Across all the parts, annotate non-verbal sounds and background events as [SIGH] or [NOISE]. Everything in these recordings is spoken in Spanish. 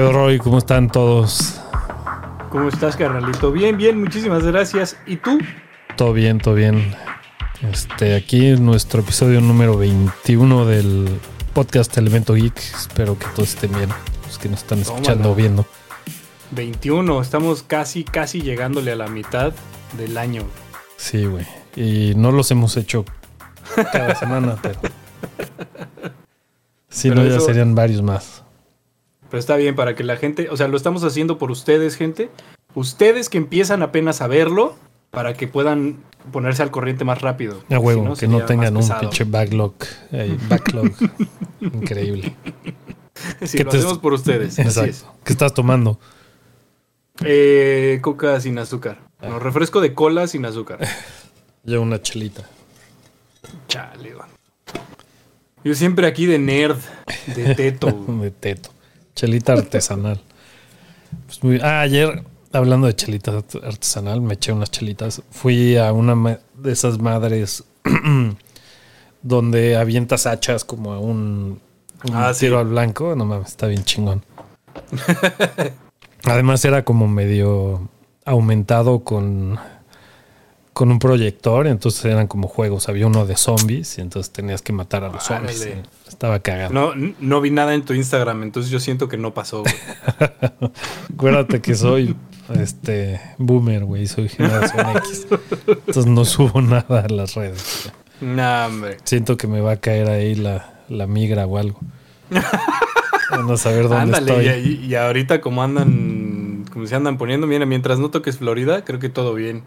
pedo, Roy? ¿Cómo están todos? ¿Cómo estás, carnalito? Bien, bien, muchísimas gracias. ¿Y tú? Todo bien, todo bien. Este, aquí es nuestro episodio número 21 del podcast Elemento Geek. Espero que todos estén bien, los que nos están escuchando o viendo. 21, estamos casi, casi llegándole a la mitad del año. Sí, güey. Y no los hemos hecho cada semana, [LAUGHS] pero. Si no, ya serían varios más. Pero está bien para que la gente, o sea, lo estamos haciendo por ustedes, gente. Ustedes que empiezan apenas a verlo para que puedan ponerse al corriente más rápido. A huevo, que no tengan un pinche backlog. [LAUGHS] backlog. Increíble. [LAUGHS] Sí, lo hacemos por ustedes. Exacto. ¿Qué estás tomando? Eh, coca sin azúcar. No, refresco de cola sin azúcar. [LAUGHS] Yo una chelita. Chale, Yo siempre aquí de nerd, de teto. de teto. Chelita artesanal. Pues ah, ayer, hablando de chelita artesanal, me eché unas chelitas. Fui a una de esas madres [CLEARS THROAT] donde avientas hachas como a un, ah, tiro al blanco. No mames, está bien chingón. [LAUGHS] Además era como medio aumentado con con un proyector, entonces eran como juegos. Había uno de zombies y entonces tenías que matar a los zombies. Estaba cagado. No, no vi nada en tu Instagram, entonces yo siento que no pasó. [LAUGHS] Acuérdate que soy este boomer, güey, soy generación X. Entonces no subo nada a las redes. Nah, hombre. Siento que me va a caer ahí la, la migra o algo. a saber dónde estoy. Y, y, ahorita como andan, como se andan poniendo, mira, mientras no toques Florida, creo que todo bien.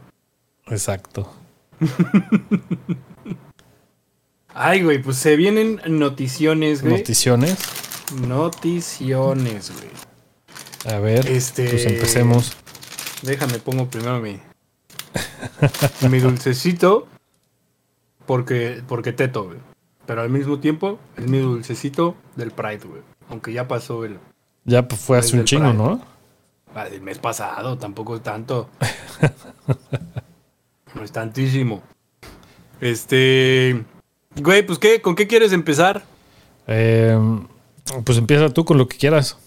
Exacto. [LAUGHS] Ay, güey, pues se vienen noticiones, güey. ¿Noticiones? Noticiones, güey. A ver, este... pues empecemos. Déjame, pongo primero mi... [LAUGHS] mi dulcecito. Porque, porque teto, güey. Pero al mismo tiempo, es mi dulcecito del Pride, güey. Aunque ya pasó el... Ya pues, fue hace un chingo, ¿no? Ah, el mes pasado, tampoco tanto. [LAUGHS] No es tantísimo. Este. Güey, pues qué, ¿con qué quieres empezar? Eh, pues empieza tú con lo que quieras.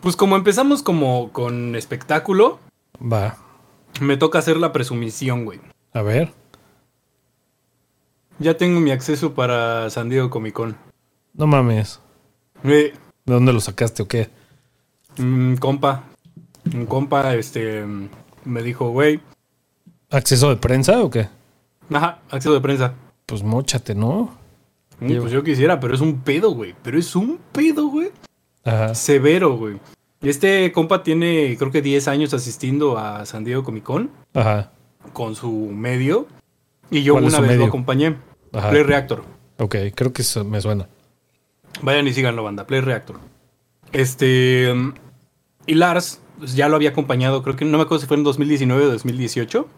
Pues como empezamos como con espectáculo. Va. Me toca hacer la presumición, güey. A ver. Ya tengo mi acceso para San Diego Comic Con. No mames. ¿De dónde lo sacaste o qué? Un compa. Un compa, este, me dijo, güey, ¿Acceso de prensa o qué? Ajá, acceso de prensa. Pues mochate, ¿no? Mm, pues yo quisiera, pero es un pedo, güey. Pero es un pedo, güey. Ajá. Severo, güey. Este compa tiene, creo que 10 años asistiendo a San Diego Comic Con. Ajá. Con su medio. Y yo una vez lo acompañé. Ajá. Play Reactor. Ok, creo que eso me suena. Vayan y síganlo, banda. Play Reactor. Este. Y Lars pues, ya lo había acompañado, creo que no me acuerdo si fue en 2019 o 2018.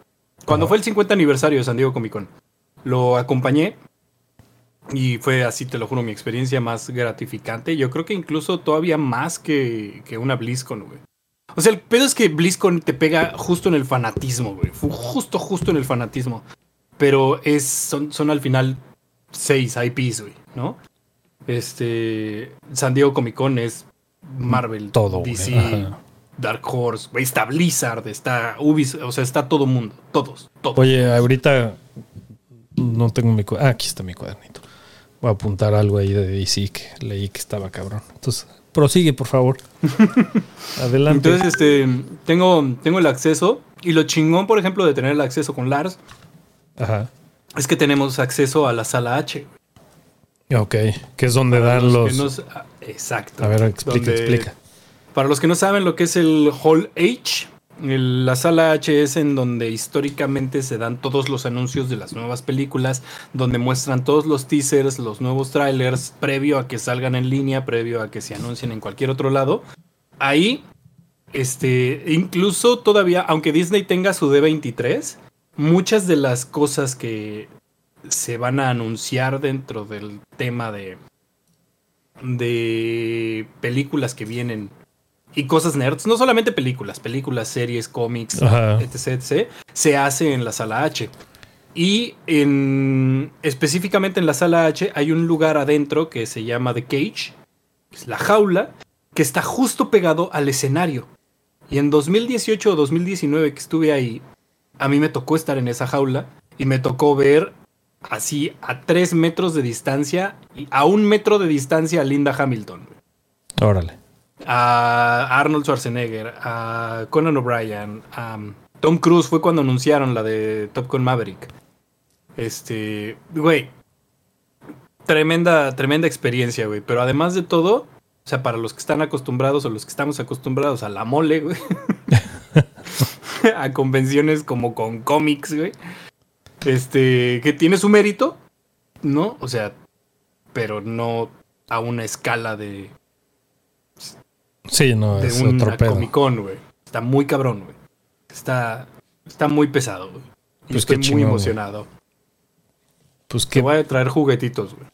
Cuando fue el 50 aniversario de San Diego Comic Con, lo acompañé y fue así, te lo juro, mi experiencia más gratificante. Yo creo que incluso todavía más que, que una BlizzCon, güey. O sea, el pedo es que BlizzCon te pega justo en el fanatismo, güey. Justo, justo en el fanatismo. Pero es, son, son al final seis IPs, güey, ¿no? Este. San Diego Comic Con es Marvel, todo, DC, Dark Horse, está Blizzard, está Ubisoft, o sea, está todo mundo, todos, todos. Oye, ahorita no tengo mi ah, aquí está mi cuadernito. Voy a apuntar algo ahí de DC que leí que estaba cabrón. Entonces, prosigue, por favor. [LAUGHS] Adelante. Entonces, este, tengo, tengo el acceso y lo chingón, por ejemplo, de tener el acceso con Lars, Ajá. es que tenemos acceso a la sala H. Ok, que es donde dan los... Ah, exacto. A ver, explica, explica. Para los que no saben lo que es el Hall H, la sala H es en donde históricamente se dan todos los anuncios de las nuevas películas, donde muestran todos los teasers, los nuevos trailers, previo a que salgan en línea, previo a que se anuncien en cualquier otro lado. Ahí, este, incluso todavía, aunque Disney tenga su D23, muchas de las cosas que se van a anunciar dentro del tema de, de películas que vienen y cosas nerds, no solamente películas, películas, series, cómics, etc, etc, se hace en la sala H. Y en, específicamente en la sala H hay un lugar adentro que se llama The Cage, es la jaula, que está justo pegado al escenario. Y en 2018 o 2019 que estuve ahí, a mí me tocó estar en esa jaula y me tocó ver así a tres metros de distancia y a un metro de distancia a Linda Hamilton. Órale. A Arnold Schwarzenegger, a Conan O'Brien, a Tom Cruise fue cuando anunciaron la de Top Gun Maverick. Este, güey, tremenda, tremenda experiencia, güey. Pero además de todo, o sea, para los que están acostumbrados o los que estamos acostumbrados a la mole, güey. [LAUGHS] a convenciones como con cómics, güey. Este, que tiene su mérito, ¿no? O sea, pero no a una escala de. Sí, no, de es un otro pedo. Comic Con, güey. Está muy cabrón, güey. Está, está muy pesado, güey. Pues estoy muy emocionado. Pues Que que voy a traer juguetitos, güey.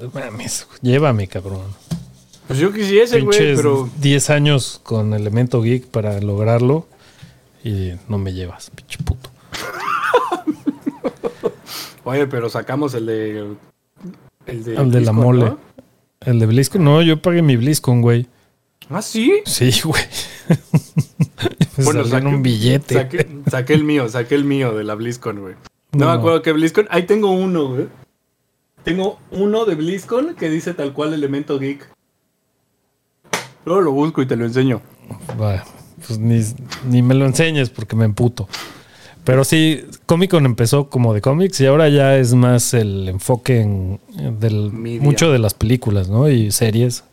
no mames, llévame, cabrón. Pues yo quisiese, güey, pero 10 años con elemento geek para lograrlo y no me llevas, pinche puto. [LAUGHS] Oye, pero sacamos el de. El de, El de la mole. ¿no? El de BlizzCon, no, yo pagué mi BlizzCon, güey. Ah, sí. Sí, güey. [LAUGHS] Bueno, saqué- un billete. Saqué, saqué el mío, saqué el mío de la BlizzCon, güey. No, No. me acuerdo que BlizzCon. Ahí tengo uno, güey. Tengo uno de BlizzCon que dice tal cual elemento geek. Luego lo busco y te lo enseño. Pues ni, ni me lo enseñes porque me emputo. Pero sí, Comic Con empezó como de cómics y ahora ya es más el enfoque en del Media. mucho de las películas, ¿no? Y series,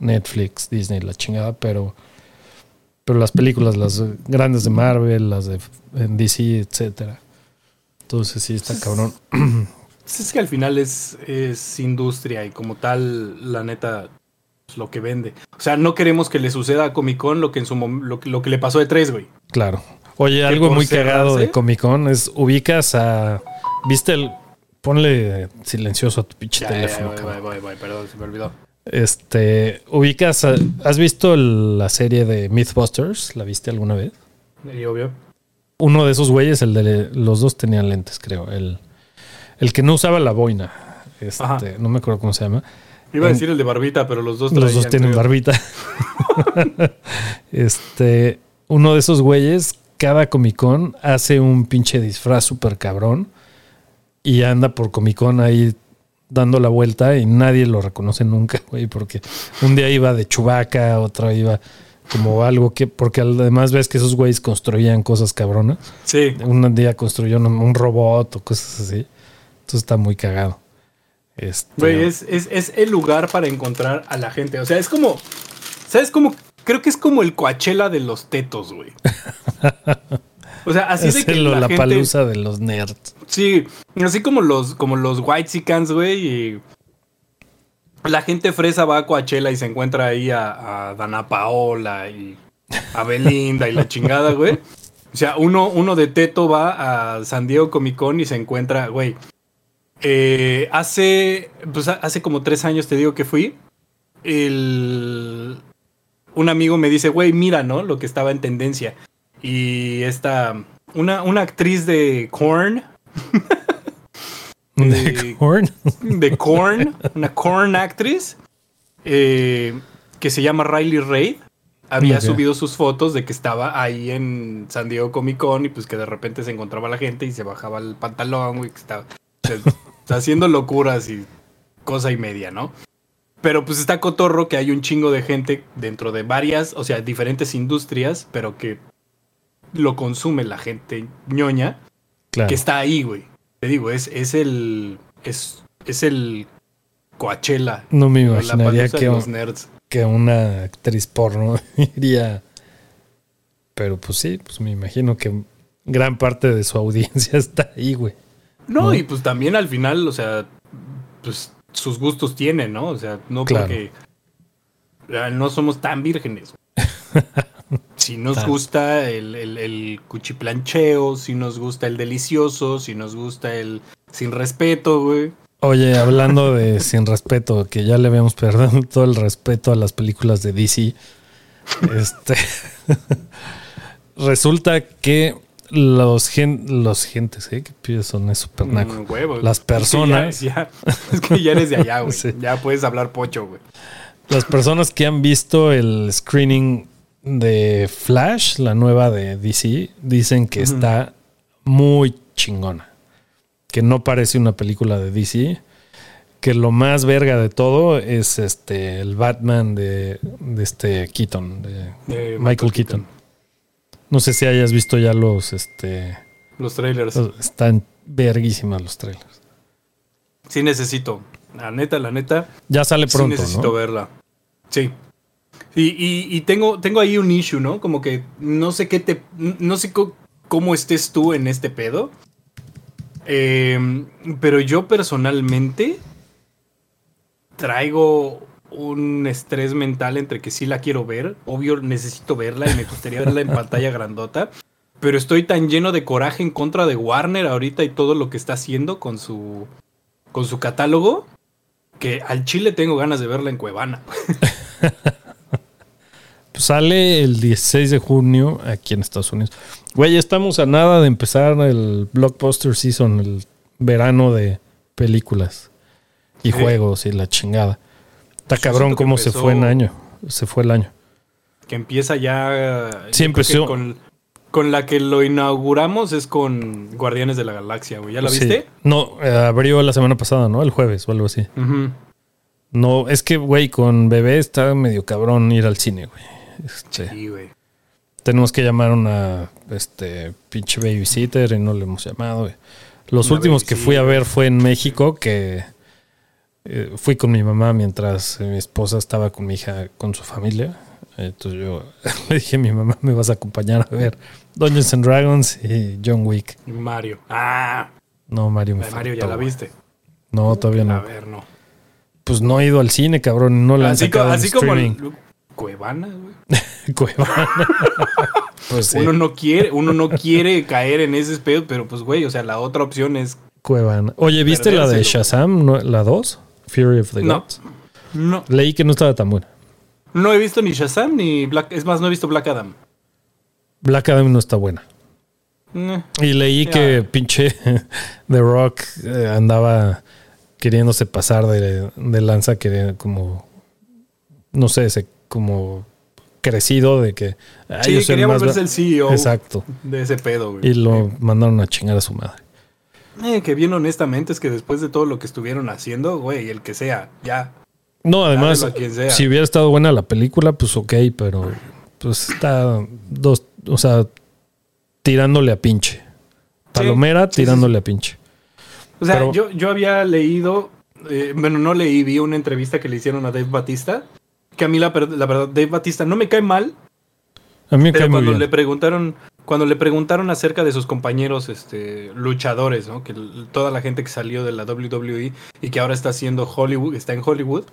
Netflix, Disney, la chingada, pero pero las películas, las grandes de Marvel, las de en DC, etcétera. Entonces sí está cabrón. Es que al final es, es industria y como tal, la neta, es lo que vende. O sea, no queremos que le suceda a Comic Con lo que en su lo, que- lo que le pasó de tres, güey. Claro. Oye, algo muy cagado de Comic Con es ubicas a ¿Viste el ponle silencioso a tu pinche Ya, ya, teléfono, cabrón. voy, voy, voy, perdón, se me olvidó. Este, ubicas, ¿has visto el- la serie de Mythbusters? ¿La viste alguna vez? Y obvio. Uno de esos güeyes, el de los dos tenían lentes, creo. El, el que no usaba la boina. Este, Ajá. no me acuerdo cómo se llama. Iba a decir el de barbita, pero los dos Los dos tienen creo. barbita. [LAUGHS] este, uno de esos güeyes, cada Comic Con hace un pinche disfraz súper cabrón y anda por Comic Con ahí dando la vuelta y nadie lo reconoce nunca, [LAUGHS] güey, porque un día iba de chubaca, otro iba como algo que, porque además ves que esos güeyes construían cosas cabronas. Sí. Un día construyó un, un robot o cosas así. Entonces está muy cagado. Este, Güey, es, es, es el lugar para encontrar a la gente. O sea, es como. ¿Sabes cómo? Creo que es como el Coachella de los tetos, güey. [LAUGHS] O sea, así es de que el- la, la gente. palusa de los nerds. Sí, así como los, como los White güey. Y la gente fresa va a Coachella y se encuentra ahí a, a Dana Paola y a Belinda y la chingada, güey. O sea, uno, uno de Teto va a San Diego Comic Con y se encuentra, güey. eh, hace, pues ha- hace como tres años te digo que fui. El, un amigo me dice, güey, mira, ¿no? Lo que estaba en tendencia. Y esta, una, una actriz de Korn, [LAUGHS] ¿De Eh, Korn? de Korn, una Korn actriz, eh, que se llama Riley Reid, había subido sus fotos de que estaba ahí en San Diego Comic Con y pues que de repente se encontraba la gente y se bajaba el pantalón, güey, que estaba, se- [LAUGHS] haciendo locuras y cosa y media, ¿no? Pero pues está cotorro que hay un chingo de gente dentro de varias, o sea, diferentes industrias, pero que lo consume la gente ñoña Claro. que está ahí, güey. Te digo, es, es el. Es, es el Coachella. No me imaginaría que, los nerds. que una actriz porno [LAUGHS] iría. Pero pues sí, pues me imagino que gran parte de su audiencia [LAUGHS] está ahí, güey. No, ¿no? y pues también al final, o sea, pues sus gustos tienen, ¿no? O sea, no Claro. porque no somos tan vírgenes. [LAUGHS] Si nos gusta el, el, el cuchiplancheo, si nos gusta el delicioso, si nos gusta el sin respeto, güey. Oye, hablando de [LAUGHS] sin respeto, que ya le habíamos perdido [LAUGHS] todo el respeto a las películas de DC. Este [LAUGHS] resulta que los gen, los gentes, ¿eh? Pides son es super naco. Mm. Las Es que ya- personas. ya- es que ya eres de allá, güey. Sí. Ya puedes hablar pocho, güey. Las personas que han visto el screening de Flash, la nueva de DC, dicen que está muy chingona. Que no parece una película de DC. Que lo más verga de todo es este el Batman de, de este Keaton, de De Michael Keaton. No sé si hayas visto ya los este Los trailers. los- están verguísimas los trailers. Sí necesito. La neta, la neta. Ya sale sí pronto, necesito ¿no? verla. Sí. Y, y- tengo, tengo ahí un issue, ¿no? Como que no sé qué te. No sé cómo estés tú en este pedo. Eh, pero yo personalmente traigo un estrés mental entre que sí la quiero ver. Obvio, necesito verla y me gustaría verla en pantalla grandota. Pero estoy tan lleno de coraje en contra de Warner ahorita y todo lo que está haciendo con su, con su catálogo que al chile tengo ganas de verla en Cuevana. [LAUGHS] Pues sale el 16 de junio aquí en Estados Unidos. Güey, estamos a nada de empezar el blockbuster season, el verano de películas y Sí. juegos y la chingada. Está Yo cabrón cómo se fue el año. Se fue el año. Que empieza ya. Sí, empezó. Con, con la que lo inauguramos es con Guardianes de la Galaxia, güey. ¿Ya la Sí. viste? No, eh, abrió la semana pasada, ¿no? El jueves o algo así. No, es que, güey, con bebé está medio cabrón ir al cine, güey. Este, Sí, güey. tenemos que llamar a una este, pinche babysitter y no le hemos llamado. güey. Los Una últimos que fui a ver fue en México, que eh, fui con mi mamá mientras eh, mi esposa estaba con mi hija, con su familia. Entonces yo [LAUGHS] le dije a mi mamá, me vas a acompañar a ver Dungeons and Dragons y John Wick. Mario. Ah, No, Mario me Mario ya la güey. viste. No, todavía A no. ver, no. Pues no he ido al cine, cabrón. No la han Así, co- sacado en así como streaming. el- Cuevana, güey. [LAUGHS] Cuevana. [LAUGHS] pues sí, Uno no quiere, uno no quiere caer en ese pedo, pero pues, güey, o sea, la otra opción es. Cuevana. Oye, ¿viste la de. Shazam? ¿No? ¿La 2? Fury of the No. Gods. No, Leí que no estaba tan buena. no he visto ni Shazam ni Black. Es más, no he visto Black Adam. Black Adam no está buena. Eh, Y leí que pinche [LAUGHS] The Rock eh, andaba queriéndose pasar de, de lanza, que como, no sé, se, como crecido de que... "Ay, Sí, yo quería el más volverse va-". el CEO Exacto. de ese pedo, güey. Y lo mandaron a chingar a su madre. Eh, que bien honestamente es que después de todo lo que estuvieron haciendo, güey, el que sea, ya. No, además, Dáselo a quien sea. si hubiera estado buena la película, pues ok, pero pues está dos, o sea, tirándole a pinche. Palomera sí, sí, tirándole a pinche. O sea, Pero- yo, yo había leído, eh, bueno, no leí, vi una entrevista que le hicieron a Dave Batista, que a mí la, la verdad, Dave Batista no me cae mal, A mí me cae pero muy cuando bien. le preguntaron, cuando le preguntaron acerca de sus compañeros este, luchadores, ¿no? Que toda la gente que salió de la WWE y que ahora está haciendo Hollywood, está en Hollywood,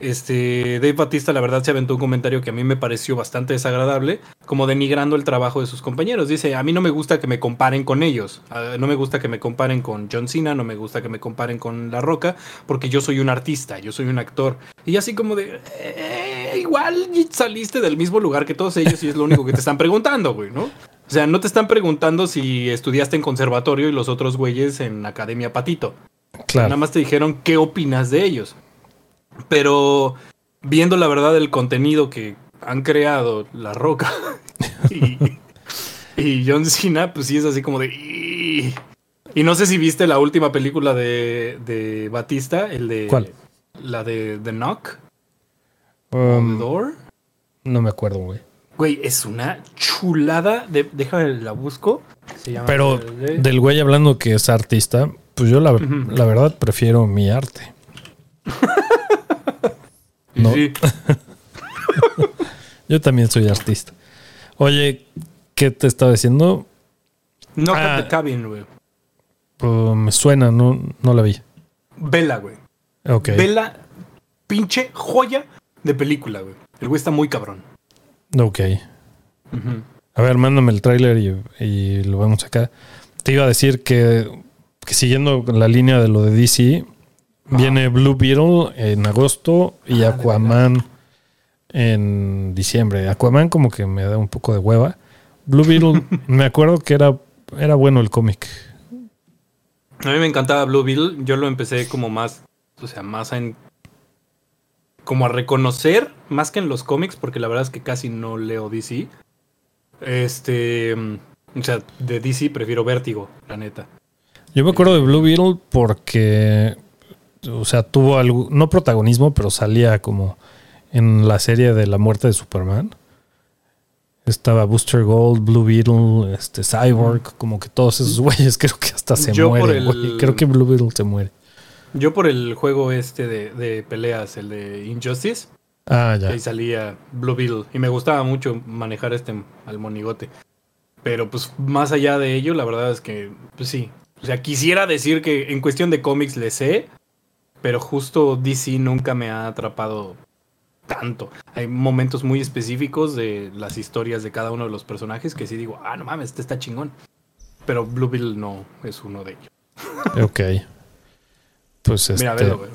este, Dave Batista la verdad se aventó un comentario que a mí me pareció bastante desagradable, como denigrando el trabajo de sus compañeros. Dice, a mí no me gusta que me comparen con ellos, Ah, no me gusta que me comparen con John Cena, no me gusta que me comparen con La Roca, porque yo soy un artista, yo soy un actor. Y así como de, "Eh, igual saliste del mismo lugar que todos ellos y es lo único que te están preguntando, güey, ¿no? O sea, no te están preguntando si estudiaste en conservatorio y los otros güeyes en Academia Patito. Nada Claro. más te dijeron qué opinas de ellos. Pero viendo la verdad el contenido que han creado La Roca [LAUGHS] y, y John Cena, pues sí es así como de... Y no sé si viste la última película de, de Batista, el de... ¿Cuál? La de The Knock, Um, the Door. no me acuerdo, güey. Güey, es una chulada de... Déjame la busco. Se llama Pero de- del güey hablando que es artista, pues yo la, la verdad prefiero mi arte. [LAUGHS] no. Sí. [LAUGHS] Yo también soy artista. Oye, ¿qué te estaba diciendo? Knock Ah. the Cabin, güey. Pues me suena, no, no la vi. Vela, güey. Ok. Vela, pinche joya de película, güey. El güey está muy cabrón. Ok. A ver, mándame el tráiler y, y lo vemos acá. Te iba a decir que, que siguiendo la línea de lo de DC, viene Blue Beetle en agosto y Ah, Aquaman en diciembre. Aquaman como que me da un poco de hueva. Blue Beetle, [LAUGHS] me acuerdo que era, era bueno el cómic. A mí me encantaba Blue Beetle. Yo lo empecé como más, o sea, más en... como a reconocer, más que en los cómics, porque la verdad es que casi no leo DC. Este, o sea, de DC prefiero Vértigo, la neta. Yo me acuerdo de Blue Beetle porque, o sea, tuvo algo, no protagonismo, pero salía como en la serie de la muerte de Superman. Estaba Booster Gold, Blue Beetle, este Cyborg, como que todos esos güeyes creo que hasta se Yo mueren. el- güey. Creo que Blue Beetle se muere. Yo por el juego este de, de peleas, el de Injustice, Ah, ya. ahí salía Blue Beetle. Y me gustaba mucho manejar este al monigote. Pero pues más allá de ello, la verdad es que, pues sí. O sea, quisiera decir que en cuestión de cómics le sé, pero justo DC nunca me ha atrapado tanto. Hay momentos muy específicos de las historias de cada uno de los personajes que sí digo, ah, no mames, este está chingón. Pero Blue Beetle no es uno de ellos. [LAUGHS] Ok. Pues este. Mira, velo.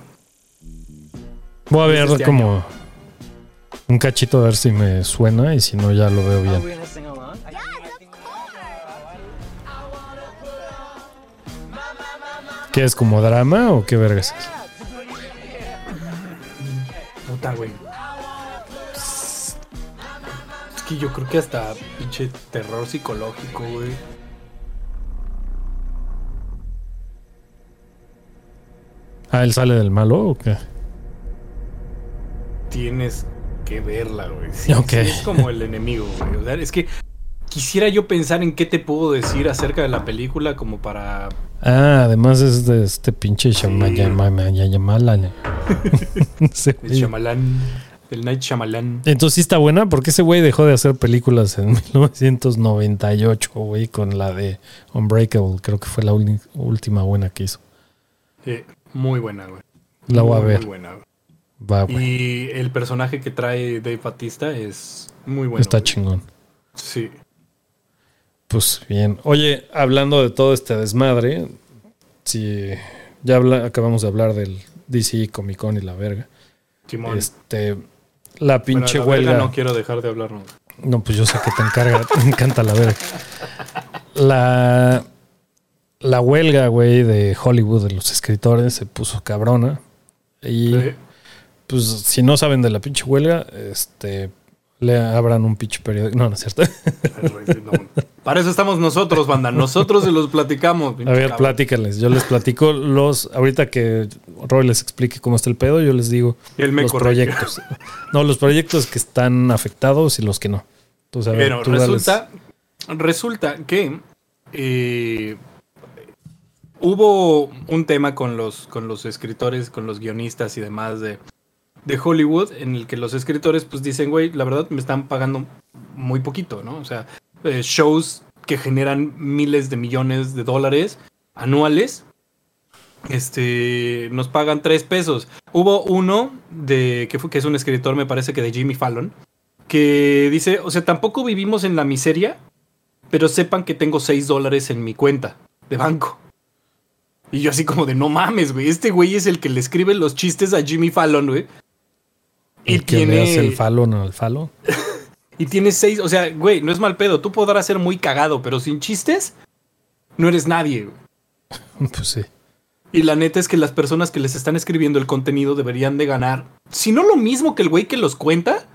voy a ver este como un cachito a ver si me suena y si no ya lo veo bien. ¿Qué es como drama o qué vergas es? Puta, güey. Es que yo creo que hasta pinche terror psicológico, güey. Ah, él sale del malo o qué? Tienes que verla, güey. Sí, es como el enemigo, güey. O sea, es que quisiera yo pensar en qué te puedo decir acerca de la película como para... Ah, además es de este pinche Shyamalan. [LAUGHS] El. Shyamalan, el Night Shyamalan. Entonces sí está buena porque ese güey dejó de hacer películas en [LAUGHS] 1998, güey, con la de Unbreakable. Creo que fue la última buena que hizo. Sí, muy buena, güey. La voy a ver. Muy buena, güey. Va, güey. Y el personaje que trae Dave Batista es muy bueno. está güey. chingón. Sí. Pues bien. Oye, hablando de todo este desmadre, si ya habla- acabamos de hablar del DC Comic Con y la verga. Simón. Este, la Bueno, pinche la huelga. No quiero dejar de hablar, no. No, pues yo sé que te encarga, [LAUGHS] te encanta la verga. La, la huelga, güey, de Hollywood de los escritores se puso cabrona. Y Sí. pues si no saben de la pinche huelga, este le abran un pinche periódico. No, no es cierto. Para eso estamos nosotros, banda. Nosotros se los platicamos. A ver, platícales. Yo les platico los. Ahorita que Roy les explique cómo está el pedo, yo les digo Él me los corrige. proyectos. No, los proyectos que están afectados y los que no. Entonces, a ver, Bueno, tú dales- resulta, resulta que eh, hubo un tema con los, con los escritores, con los guionistas y demás de, de Hollywood, en el que los escritores pues dicen, güey, la verdad me están pagando muy poquito, ¿no? O sea, eh, shows que generan miles de millones de dólares anuales. Este, nos pagan tres pesos. Hubo uno de que, fue, que es un escritor, me parece que de Jimmy Fallon, que dice, o sea, tampoco vivimos en la miseria, pero sepan que tengo 6 dólares en mi cuenta de banco. Y yo así como de, no mames, güey, este güey es el que le escribe los chistes a Jimmy Fallon, güey. Y le hace tiene, el falo, no el falo. Y tiene seis, o sea, güey, no es mal pedo, tú podrás ser muy cagado, pero sin chistes, no eres nadie, güey. [LAUGHS] Pues sí. Y la neta es que las personas que les están escribiendo el contenido deberían de ganar, si no lo mismo que el güey que los cuenta,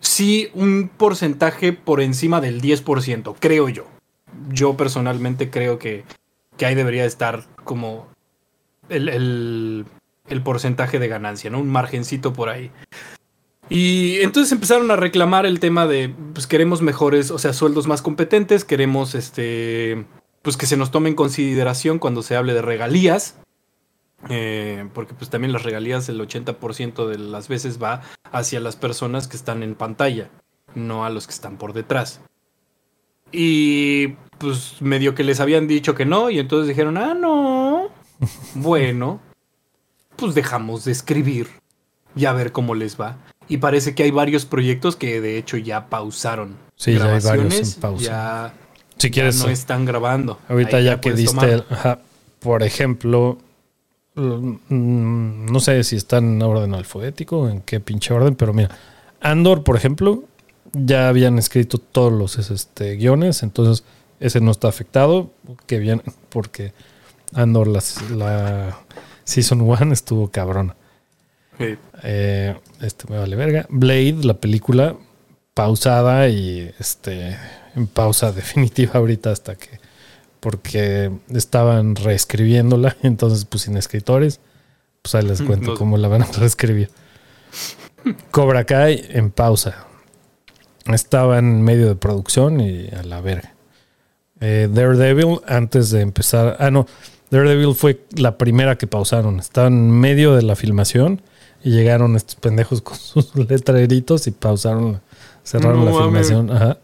sí un porcentaje por encima del 10%, creo yo. Yo personalmente creo que, que ahí debería estar como el, el, el porcentaje de ganancia, ¿no? Un margencito por ahí. Y entonces empezaron a reclamar el tema de, pues queremos mejores, o sea, sueldos más competentes, queremos este, pues que se nos tome en consideración cuando se hable de regalías. Eh, porque pues también las regalías el 80% de las veces va hacia las personas que están en pantalla, no a los que están por detrás. Y pues medio que les habían dicho que no y entonces dijeron, ah, no. [LAUGHS] Bueno, pues dejamos de escribir y a ver cómo les va. Y parece que hay varios proyectos que de hecho ya pausaron. Sí, ya hay varios en pausa. Ya, Si ya quieres, no están grabando. ahorita Ahí ya que diste, el- ajá, por ejemplo, mm, no sé si está en orden alfabético, en qué pinche orden, pero mira, Andor, por ejemplo, ya habían escrito todos los este, guiones, entonces ese no está afectado, que bien, porque Andor las- la Season 1 estuvo cabrona. Sí. Eh, este me vale verga. Blade, la película, pausada y este en pausa [LAUGHS] definitiva ahorita hasta que porque estaban reescribiéndola, [LAUGHS] entonces pues sin escritores, pues ahí les [LAUGHS] cuento No. cómo la van a reescribir. Cobra Kai en pausa. Estaba en medio de producción y a la verga. Eh, Daredevil, antes de empezar. Ah, no. Daredevil fue la primera que pausaron. Estaba en medio de la filmación y llegaron estos pendejos con [LAUGHS] sus letreritos y pausaron, cerraron No la filmación. Ajá.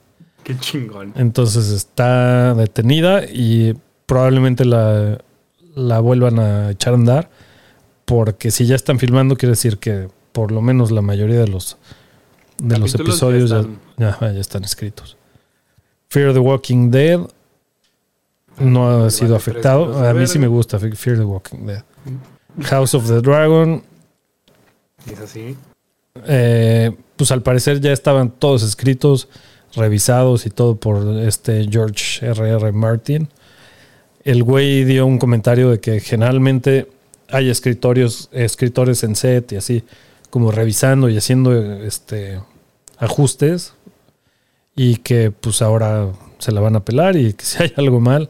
Qué chingón. Entonces está detenida y probablemente la, la vuelvan a echar a andar. Porque si ya están filmando, quiere decir que por lo menos la mayoría de los, de los Capítulos episodios ya, están- ya- ya están escritos. Fear the Walking Dead no ha sido afectado. A mí sí me gusta Fe- Fear the Walking Dead. House of the Dragon, Eh, pues al parecer ya estaban todos escritos, revisados y todo por este George R.R. Martin. El güey dio un comentario de que generalmente hay escritorios, escritores en set y así, como revisando y haciendo este ajustes y que pues ahora se la van a pelar y que si hay algo mal,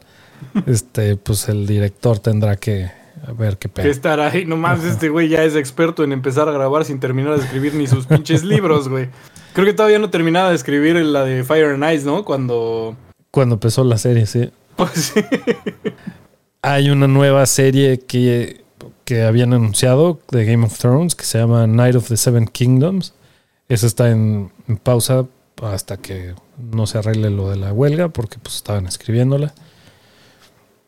este pues el director tendrá que ver qué Que pedo. estar ahí. No mames, este güey ya es experto en empezar a grabar sin terminar de escribir ni sus pinches libros, güey. Creo que todavía no terminaba de escribir la de Fire and Ice, ¿no? Cuando. Cuando empezó la serie, sí. Pues sí. Hay una nueva serie que, que habían anunciado de Game of Thrones que se llama Night of the Seven Kingdoms. Esa está en, en pausa hasta que no se arregle lo de la huelga porque pues estaban escribiéndola.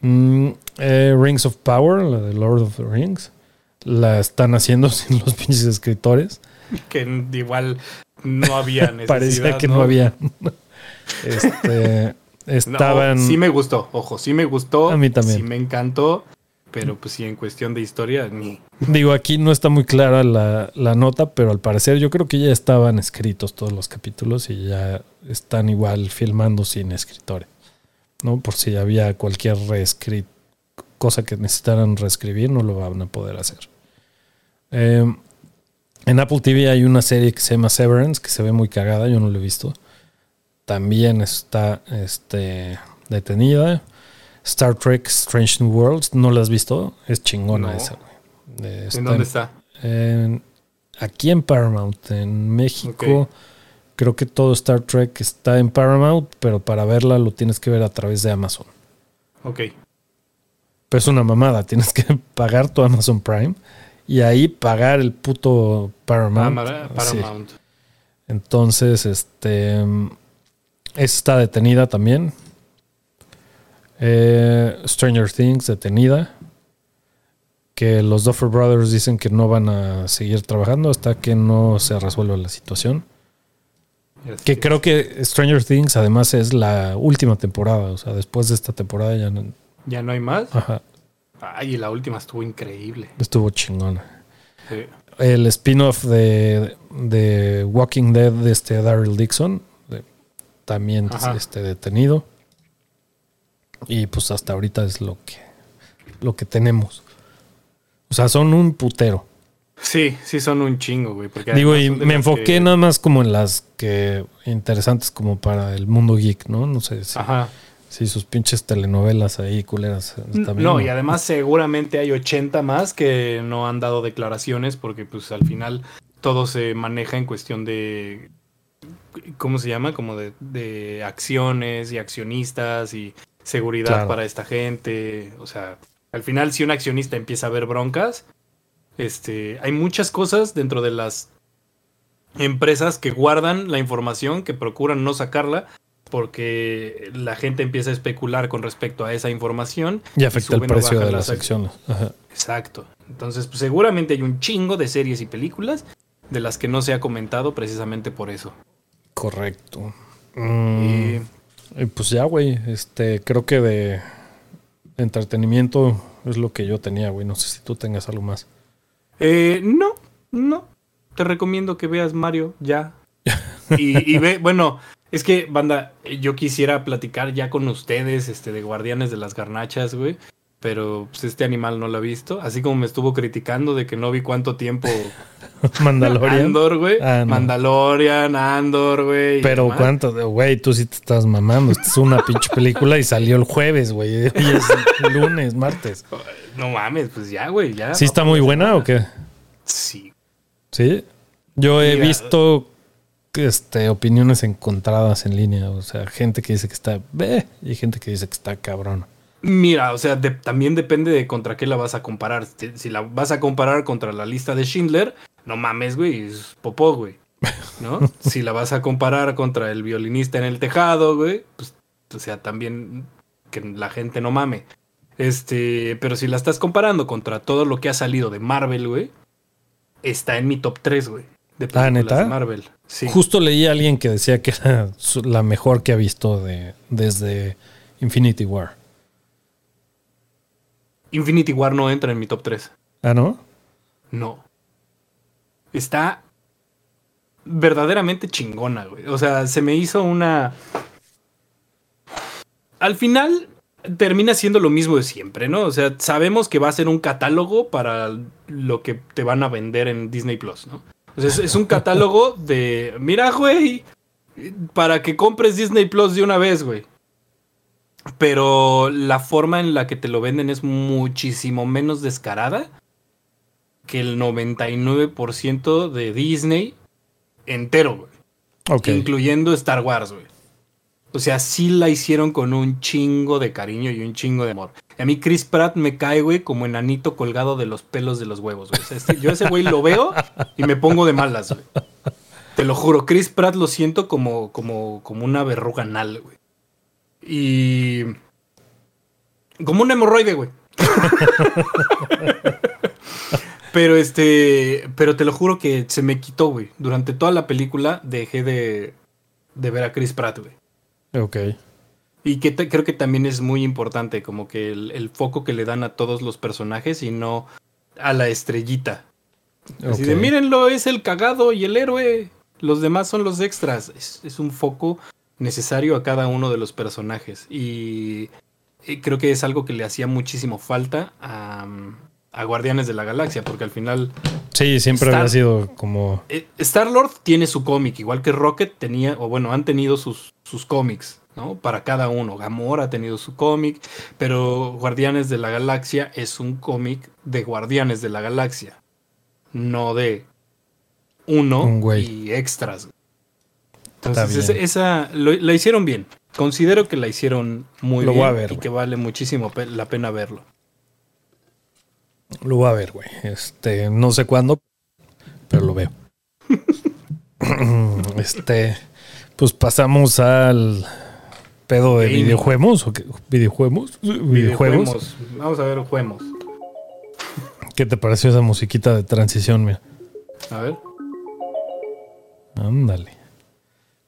Mm, eh, Rings of Power, la de Lord of the Rings, la están haciendo [LAUGHS] sin los pinches escritores. Que igual no había [LAUGHS] necesidad. Parecía que no, había. [LAUGHS] este, No, estaban. sí me gustó, ojo, sí me gustó. A mí también. Sí me encantó. Pero pues sí, en cuestión de historia, ni. Digo, aquí no está muy clara la, la nota, pero al parecer yo creo que ya estaban escritos todos los capítulos y ya están igual filmando sin escritores. ¿No? Por si había cualquier reescrit cosa que necesitaran reescribir, no lo van a poder hacer. Eh, en Apple TV hay una serie que se llama Severance, que se ve muy cagada, yo no lo he visto. También está este, detenida. Star Trek Strange New Worlds, ¿no la has visto? Es chingona No. esa, güey. ¿En dónde está? en- aquí en Paramount, en México. Creo que todo Star Trek está en Paramount, pero para verla lo tienes que ver a través de Amazon. Ok. Pero es una mamada, [LAUGHS] tienes que pagar tu Amazon Prime y ahí pagar el puto Paramount. Sí. Paramount. Entonces, este. está detenida también. Eh, Stranger Things detenida. Que los Duffer Brothers dicen que no van a seguir trabajando hasta que no se resuelva la situación. Que creo que Stranger Things además es la última temporada. O sea, después de esta temporada ya no. ¿Ya no hay más? Ajá, Ay, y la última estuvo increíble. estuvo chingona. Sí. El spin-off de, de Walking Dead de este Daryl Dixon de- también este, detenido. Y pues hasta ahorita es lo que, lo que tenemos. O sea, son un putero. Sí, sí son un chingo, güey. porque Digo, y me enfoqué que- nada más como en las que interesantes como para el mundo geek, ¿no? No sé si, Ajá. si sus pinches telenovelas ahí culeras. No, y además seguramente hay 80 más que no han dado declaraciones porque pues al final todo se maneja en cuestión de... ¿Cómo se llama? Como de, de acciones y accionistas y seguridad Claro. para esta gente. O sea, al final si un accionista empieza a ver broncas, este, hay muchas cosas dentro de las empresas que guardan la información, que procuran no sacarla, porque la gente empieza a especular con respecto a esa información. Y afecta el precio de las ac- acciones. Ajá. Exacto. Entonces, pues, seguramente hay un chingo de series y películas de las que no se ha comentado precisamente por eso. Correcto. Mm. Y Y pues ya, güey, este, creo que de entretenimiento es lo que yo tenía, güey. No sé si tú tengas algo más. Eh, no, no. Te recomiendo que veas Mario ya. Y, y ve, bueno, es que, banda, yo quisiera platicar ya con ustedes, este, de Guardianes de las Garnachas, güey. Pero pues, este animal no lo ha visto. Así como me estuvo criticando de que no vi cuánto tiempo [LAUGHS] Mandalorian. Andor, güey. Ah, no. Mandalorian, Andor, güey. Pero cuánto, güey, tú sí te estás mamando. Esta es una pinche película y salió el jueves, güey. [LAUGHS] Hoy es lunes, martes. No mames, pues ya, güey, ya. ¿Sí está muy buena o qué? Sí. Sí. Yo he Mira. visto este, opiniones encontradas en línea. O sea, gente que dice que está ve y gente que dice que está cabrón. Mira, o sea, de- también depende de contra qué la vas a comparar. Si, si la vas a comparar contra la lista de Schindler, no mames, güey, es popó, güey. ¿No? [LAUGHS] si la vas a comparar contra el violinista en el tejado, güey, pues, o sea, también que la gente no mame. Este, pero si la estás comparando contra todo lo que ha salido de Marvel, güey, está en mi top 3, güey. De películas Ah, ¿neta? de Marvel. Sí. Justo leí a alguien que decía que era la mejor que ha visto de, desde Infinity War. Infinity War no entra en mi top 3. Ah, ¿no? No. Está verdaderamente chingona, güey. O sea, se me hizo una... Al final termina siendo lo mismo de siempre, ¿no? O sea, sabemos que va a ser un catálogo para lo que te van a vender en Disney Plus, ¿no? O sea, es, es un catálogo de, mira, güey, para que compres Disney Plus de una vez, güey. Pero la forma en la que te lo venden es muchísimo menos descarada que el 99% de Disney entero, güey. Incluyendo Star Wars, güey. O sea, sí la hicieron con un chingo de cariño y un chingo de amor. Y a mí Chris Pratt me cae, güey, como enanito colgado de los pelos de los huevos, güey. O sea, este- yo ese güey lo veo y me pongo de malas, güey. Te lo juro, Chris Pratt lo siento como, como, como una verruga anal, güey. Y... Como un hemorroide, güey. [LAUGHS] Pero este, pero te lo juro que se me quitó, güey. Durante toda la película dejé de, de ver a Chris Pratt, güey. Ok. Y que te- creo que también es muy importante, como que el, el foco que le dan a todos los personajes y no a la estrellita. Así de, mírenlo, es el cagado y el héroe. Los demás son los extras. Es, es un foco necesario a cada uno de los personajes. Y, y creo que es algo que le hacía muchísimo falta a, a Guardianes de la Galaxia, porque al final Sí, siempre Star- había sido como. Star Lord tiene su cómic, igual que Rocket tenía, o bueno, han tenido sus, sus cómics, ¿no? Para cada uno. Gamora ha tenido su cómic, pero Guardianes de la Galaxia es un cómic de Guardianes de la Galaxia, no de uno Un y extras. Entonces, esa, esa- lo- la hicieron bien. Considero que la hicieron muy Lo bien voy a ver, y que vale muchísimo pe- la pena verlo. Lo voy a ver, güey. Este, no sé cuándo, pero lo veo. [LAUGHS] este, pues pasamos al pedo de videojuegos o qué? videojuegos. Videojuegos. Vamos a ver juegos. ¿Qué te pareció esa musiquita de transición, mira? A ver. Ándale.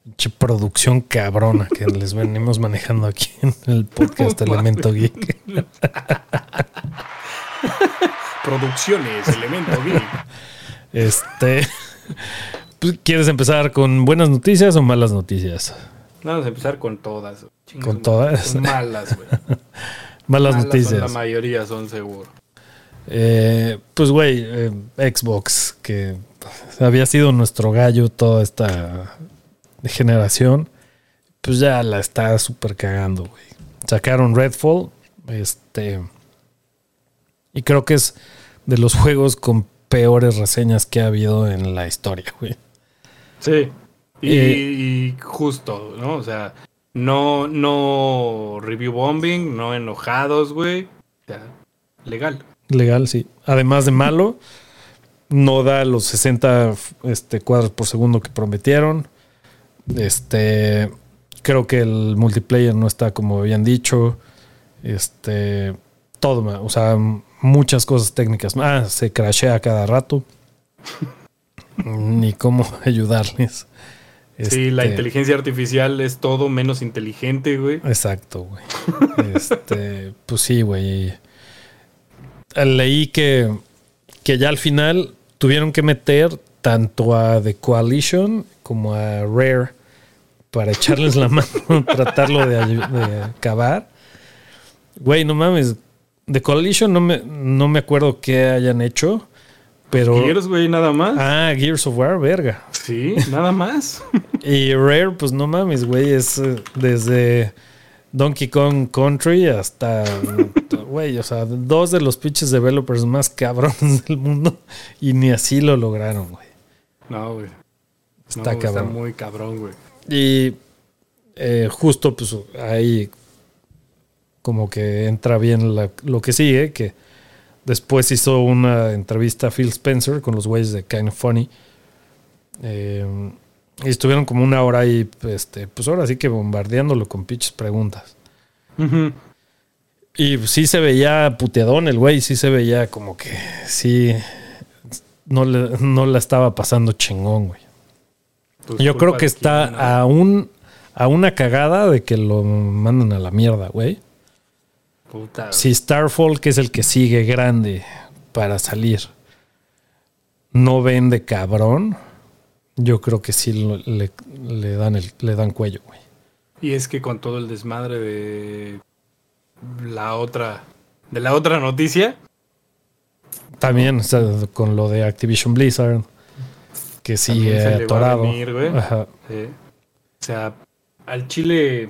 Pinche producción cabrona que les venimos manejando aquí en el podcast No Elemento Geek. Producciones, Elemento Geek. Este, pues, ¿quieres empezar con buenas noticias o malas noticias? Vamos a empezar con todas. Chinga Con todas. malas, güey. [LAUGHS] Malas, Malas son noticias. la mayoría son seguro. Eh, pues, güey, eh, Xbox, que había sido nuestro gallo toda esta generación, pues ya la está súper cagando, güey. Sacaron Redfall, este, y creo que es de los juegos con peores reseñas que ha habido en la historia, güey. Sí. Y, Eh, y justo, ¿no? O sea, no, no review bombing, no enojados, güey. O sea, legal. Legal, sí. Además de malo, no da los 60 este, cuadros por segundo que prometieron. Este, creo que el multiplayer no está como habían dicho. Este, todo, o sea, muchas cosas técnicas. Ah, se crashea cada rato. Ni cómo [LAUGHS] ayudarles. Sí, la Este, inteligencia artificial es todo menos inteligente, güey. Exacto, güey. Este, [LAUGHS] pues sí, güey. Leí que, que ya al final tuvieron que meter tanto a The Coalition como a Rare para echarles la [LAUGHS] mano, tratarlo de, de acabar. Güey, no mames. de Coalition no me, no me acuerdo qué hayan hecho, pero... Gears, güey, nada más. Ah, Gears of War, verga. Sí, nada más. [LAUGHS] y Rare, pues no mames, güey, es eh, desde Donkey Kong Country hasta, güey, o sea, dos de los pinches developers más cabrones del mundo y ni así lo lograron, güey. No, güey. Está No, cabrón. Está muy cabrón, güey. Y eh, justo pues ahí como que entra bien la- lo que sigue, que después hizo una entrevista a Phil Spencer con los güeyes de Kind of Funny. Eh, y estuvieron como una hora ahí, este, pues ahora sí que bombardeándolo con pinches preguntas. Y sí se veía puteadón el güey, sí se veía como que sí no, le- no la estaba pasando chingón, güey. Pues Yo creo que está ¿no? a, un, a una cagada de que lo manden a la mierda, güey. Puta. Si Starfall, que es el que sigue grande para salir, no vende cabrón, yo creo que sí le, le dan, el, le dan cuello, güey. Y es que con todo el desmadre de la otra, de la otra noticia, También o sea, con lo de Activision Blizzard, que sigue se atorado. venir. Ajá. o sea, al Chile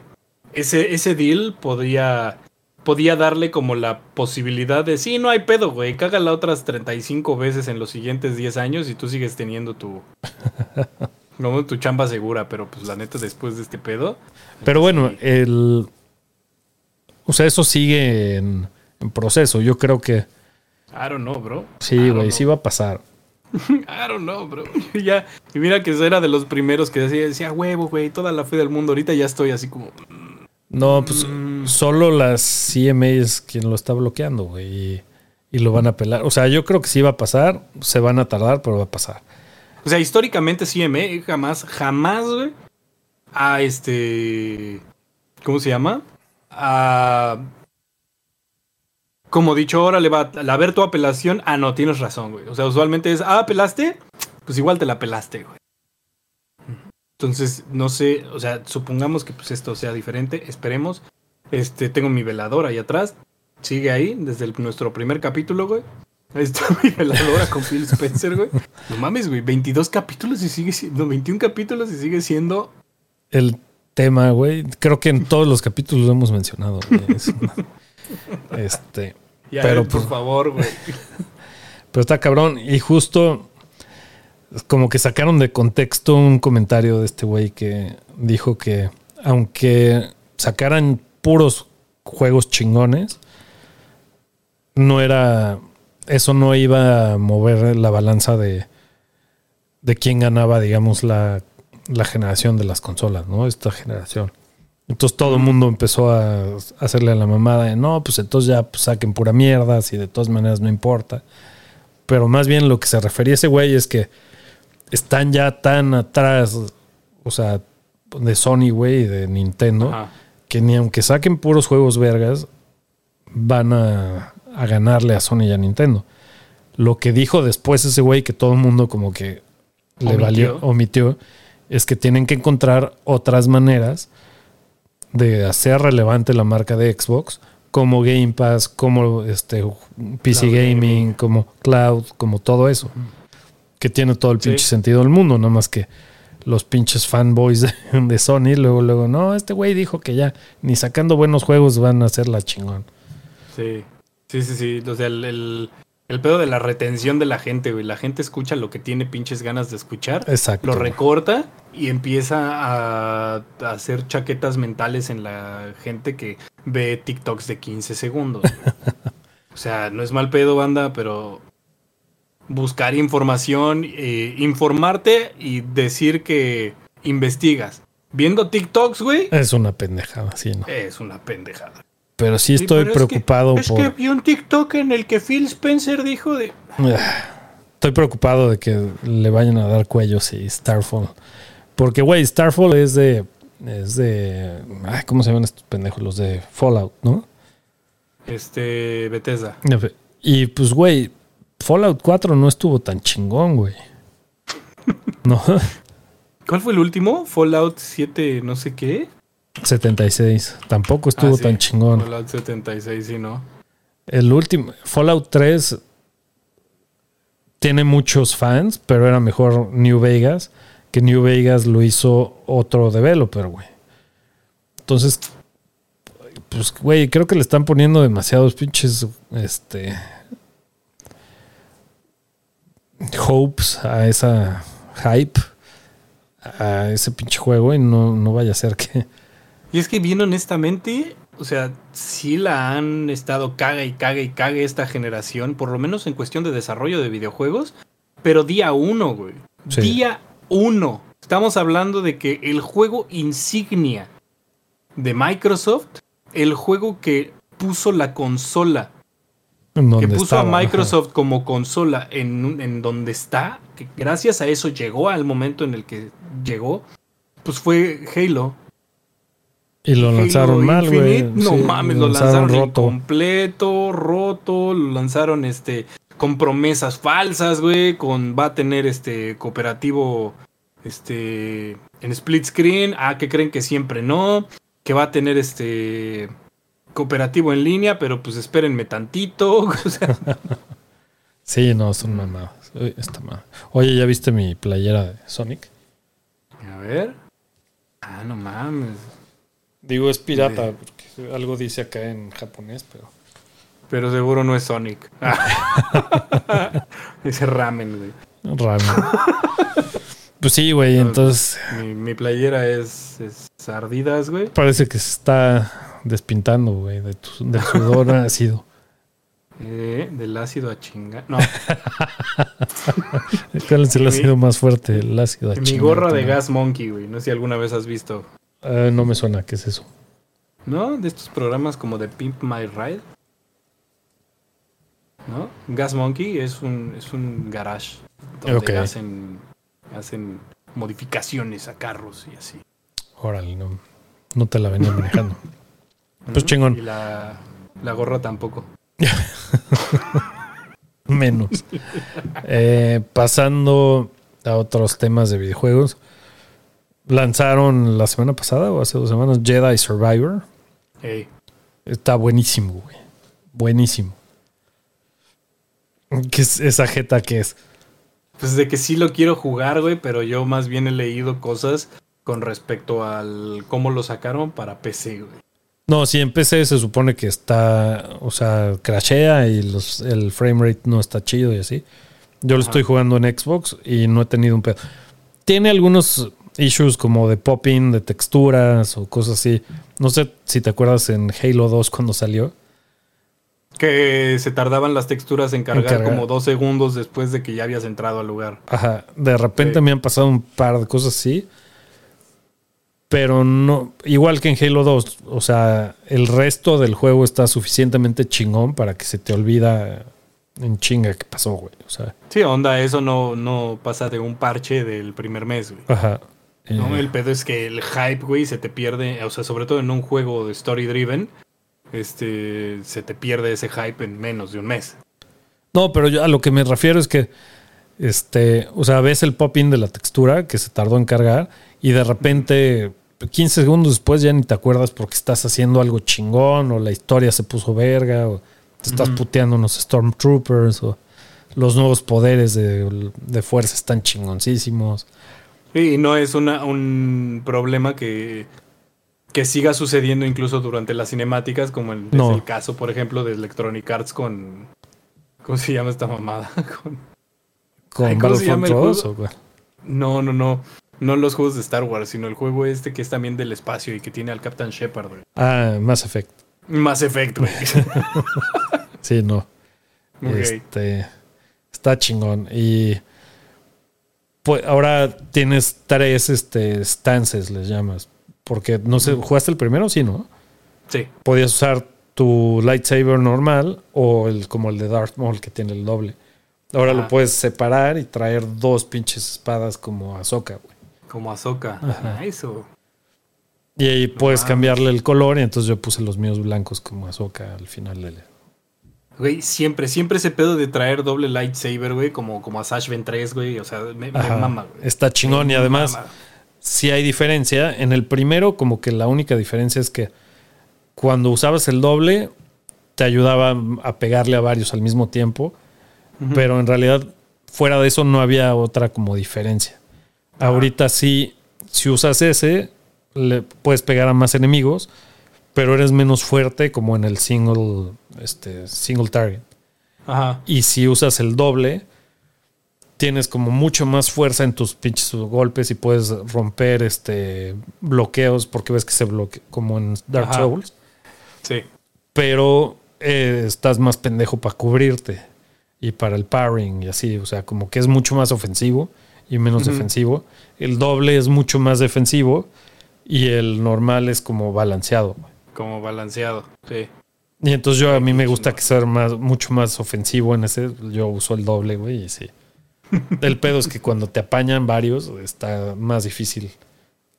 ese, ese deal podía, podía darle como la posibilidad de, sí, no hay pedo, güey, cágala otras 35 veces en los siguientes 10 años y tú sigues teniendo tu... [LAUGHS] No, tu chamba segura, pero pues la neta después de este pedo. Pero bueno, sí. el. O sea, eso sigue en, en proceso. Yo creo que I don't know, bro. Sí, güey, sí va a pasar. [LAUGHS] I don't know, bro. [LAUGHS] ya, y mira que era de los primeros que decía, decía huevo, güey, toda la fe del mundo. Ahorita ya estoy así como. No, pues Mm. solo las CMA es quien lo está bloqueando, güey. Y, y lo van a pelar. O sea, yo creo que sí va a pasar. Se van a tardar, pero va a pasar. O sea, históricamente CME jamás, jamás, güey, a este. ¿Cómo se llama? A. Como dicho, ahora le va a ver tu apelación. Ah, no, tienes razón, güey. O sea, usualmente es, ah, apelaste, pues igual te la apelaste, güey. Entonces, no sé, o sea, supongamos que pues esto sea diferente, esperemos. Este, tengo mi velador ahí atrás. Sigue ahí desde nuestro primer capítulo, güey. Ahí está mi veladora con Phil Spencer, güey. No mames, güey. 22 capítulos y sigue siendo. 21 capítulos y sigue siendo. El tema, güey, creo que en todos los capítulos lo hemos mencionado. este. Ya, Pero, por pues, favor, güey. [LAUGHS] Pero está cabrón. Y justo como que sacaron de contexto un comentario de este güey que dijo que aunque sacaran puros juegos chingones, no era. Eso no iba a mover la balanza de, de quién ganaba, digamos, la, la generación de las consolas, ¿no? Esta generación. Entonces todo el mundo empezó a hacerle la mamada de no, pues entonces ya pues, saquen pura mierda, si de todas maneras no importa. Pero más bien lo que se refería ese güey es que están ya tan atrás, o sea, de Sony, güey, y de Nintendo, Ajá. que ni aunque saquen puros juegos vergas, van a, a ganarle a Sony y a Nintendo. Lo que dijo después ese güey que todo el mundo como que le Omitió. valió, omitió, es que tienen que encontrar otras maneras de hacer relevante la marca de Xbox, como Game Pass, como este PC Cloud Gaming, gaming. como Cloud, como todo eso. Que tiene todo el Sí. pinche sentido del mundo, nada más que los pinches fanboys de, [LAUGHS] de Sony, luego, luego, no, este güey dijo que ya ni sacando buenos juegos van a hacer la chingón. Sí. Sí, sí, sí. O sea, el, el, el pedo de la retención de la gente, güey. La gente escucha lo que tiene pinches ganas de escuchar. Exacto. Lo recorta y empieza a, a hacer chaquetas mentales en la gente que ve TikToks de 15 segundos. [LAUGHS] o sea, no es mal pedo, banda, pero buscar información, eh, informarte y decir que investigas. Viendo TikToks, güey, Es una pendejada, sí, ¿no? es una pendejada. Pero sí Sí, estoy pero es que- preocupado es por. que vi un TikTok en el que Phil Spencer dijo de... [SIGHS] Estoy preocupado de que le vayan a dar cuello si Starfall. Porque, güey, Starfall es de. Es de. ay, ¿Cómo se llaman estos pendejos? Los de Fallout, ¿no? Este, Bethesda. Y pues, güey, Fallout 4 no estuvo tan chingón, güey. [LAUGHS] No, ¿Cuál fue el último? Fallout 7, no sé qué. 76. Tampoco estuvo Ah, sí. tan chingón. Fallout 76, sí, ¿no? El último, Fallout 3 tiene muchos fans, pero era mejor New Vegas, que New Vegas lo hizo otro developer, güey. Entonces, pues, güey, creo que le están poniendo demasiados pinches, este, hopes a esa hype, a ese pinche juego y no, no vaya a ser que... Y es que bien honestamente, o sea, sí la han estado caga y caga y caga esta generación, por lo menos en cuestión de desarrollo de videojuegos, pero día uno, güey. Sí. Día uno. Estamos hablando de que el juego insignia de Microsoft, el juego que puso la consola, que puso estaba, a ajá. Microsoft como consola en, en donde está, que gracias a eso llegó al momento en el que llegó, pues fue Halo. Y lo lanzaron Halo mal, güey. No Sí, mames, lo lanzaron, roto. incompleto, roto, lo lanzaron este con promesas falsas, güey, con va a tener este cooperativo este en split screen, ah, que creen que siempre no, que va a tener este cooperativo en línea, pero pues espérenme tantito, [LAUGHS] o sea, Sí, no, son mamadas. Esta madre. Oye, ¿ya viste mi playera de Sonic? a ver. Ah, no mames. Digo, es pirata, De- porque algo dice acá en japonés, pero. Pero seguro no es Sonic. [LAUGHS] Ese ramen, güey. Raro. [LAUGHS] pues sí, güey, entonces Mi, mi playera es, es ardidas, güey. parece que se está despintando, güey, de tu, del sudor [LAUGHS] ácido. Eh, del ácido a chingar. No, ¿Cuál es el Mi- ácido más fuerte? El ácido a mi chingar, gorra de. Gas Monkey, güey. No sé si alguna vez has visto. Ah, no me suena, ¿qué es eso? ¿No? De estos programas como de Pimp My Ride. ¿No? Gas Monkey es un, es un garage donde Ok. hacen, hacen modificaciones a carros y así. Órale, no, no te la venía [LAUGHS] manejando. Pues chingón. Y la, la gorra tampoco. [LAUGHS] Menos. [LAUGHS] Eh, pasando a otros temas de videojuegos. Lanzaron la semana pasada o hace dos semanas Jedi Survivor. Está buenísimo, güey. Buenísimo. ¿Qué es esa jeta que es? Pues de que sí lo quiero jugar, güey, pero yo más bien he leído cosas con respecto al cómo lo sacaron para PC, güey. No, si en PC se supone que está, o sea, crashea y los, el frame rate no está chido y así. Yo lo Ajá. estoy jugando en Xbox y no he tenido un pedo. Tiene algunos issues como de popping, de texturas o cosas así. No sé si te acuerdas en Halo 2 cuando salió. Que se tardaban las texturas en cargar, cargar. como dos segundos después de que ya habías entrado al lugar. Ajá, de repente Sí. me han pasado un par de cosas así. Pero no, igual que en Halo 2, o sea, el resto del juego está suficientemente chingón para que se te olvida en chinga que pasó, güey. O sea, Sí, onda, eso no, no pasa de un parche del primer mes, güey. ajá. No, Eh, el pedo es que el hype, güey, se te pierde, o sea, sobre todo en un juego de story driven, este, se te pierde ese hype en menos de un mes. No, pero yo a lo que me refiero es que, este, o sea, ves el pop-in de la textura que se tardó en cargar y de repente 15 segundos después ya ni te acuerdas porque estás haciendo algo chingón o la historia se puso verga o te estás puteando unos Stormtroopers o los nuevos poderes de, de fuerza están chingoncísimos. Sí, y no es una, un problema que, que siga sucediendo incluso durante las cinemáticas, como en, es el caso, por ejemplo, de Electronic Arts con... ¿Cómo se llama esta mamada? [LAUGHS] Con- Con Ay, ¿cómo se llama Battlefront el 2 juego? o cuál? no, no, no. No los juegos de Star Wars, sino el juego este que es también del espacio y que tiene al Captain Shepard, güey. Ah, Mass Effect. Mass Effect, güey. [LAUGHS] Sí, no. Este está chingón. Y pues ahora tienes tres este, stances, les llamas. Porque no sé, ¿jugaste el primero? Sí, ¿no? Sí. Podías usar tu lightsaber normal o el como el de Darth Maul que tiene el doble. Ahora lo puedes separar y traer dos pinches espadas como Ahsoka, güey. Como Ahsoka. Ah, Eso. Y ahí puedes mames. cambiarle el color y entonces yo puse los míos blancos como Ahsoka al final del... Güey, siempre, siempre ese pedo de traer doble lightsaber, güey, como, como a Sash Ventress, güey. O sea, me, me mama, güey. Está chingón y además... mama. sí hay diferencia. En el primero, como que la única diferencia es que cuando usabas el doble, te ayudaba a pegarle a varios al mismo tiempo, pero en realidad fuera de eso no había otra como diferencia. Ahorita sí, si usas ese, le puedes pegar a más enemigos, pero eres menos fuerte como en el single, este, single target. Ajá. Y si usas el doble, tienes como mucho más fuerza en tus pinches golpes y puedes romper este bloqueos porque ves que se bloquea como en Dark Ajá. Souls. Sí. Pero eh, estás más pendejo para cubrirte y para el parring y así. O sea, como que es mucho más ofensivo y menos defensivo. El doble es mucho más defensivo y el normal es como balanceado. Como balanceado. Sí. Y entonces yo a mí me gusta que sea más, mucho más ofensivo en ese. Yo uso el doble, güey, y sí. [LAUGHS] El pedo es que cuando te apañan varios, está más difícil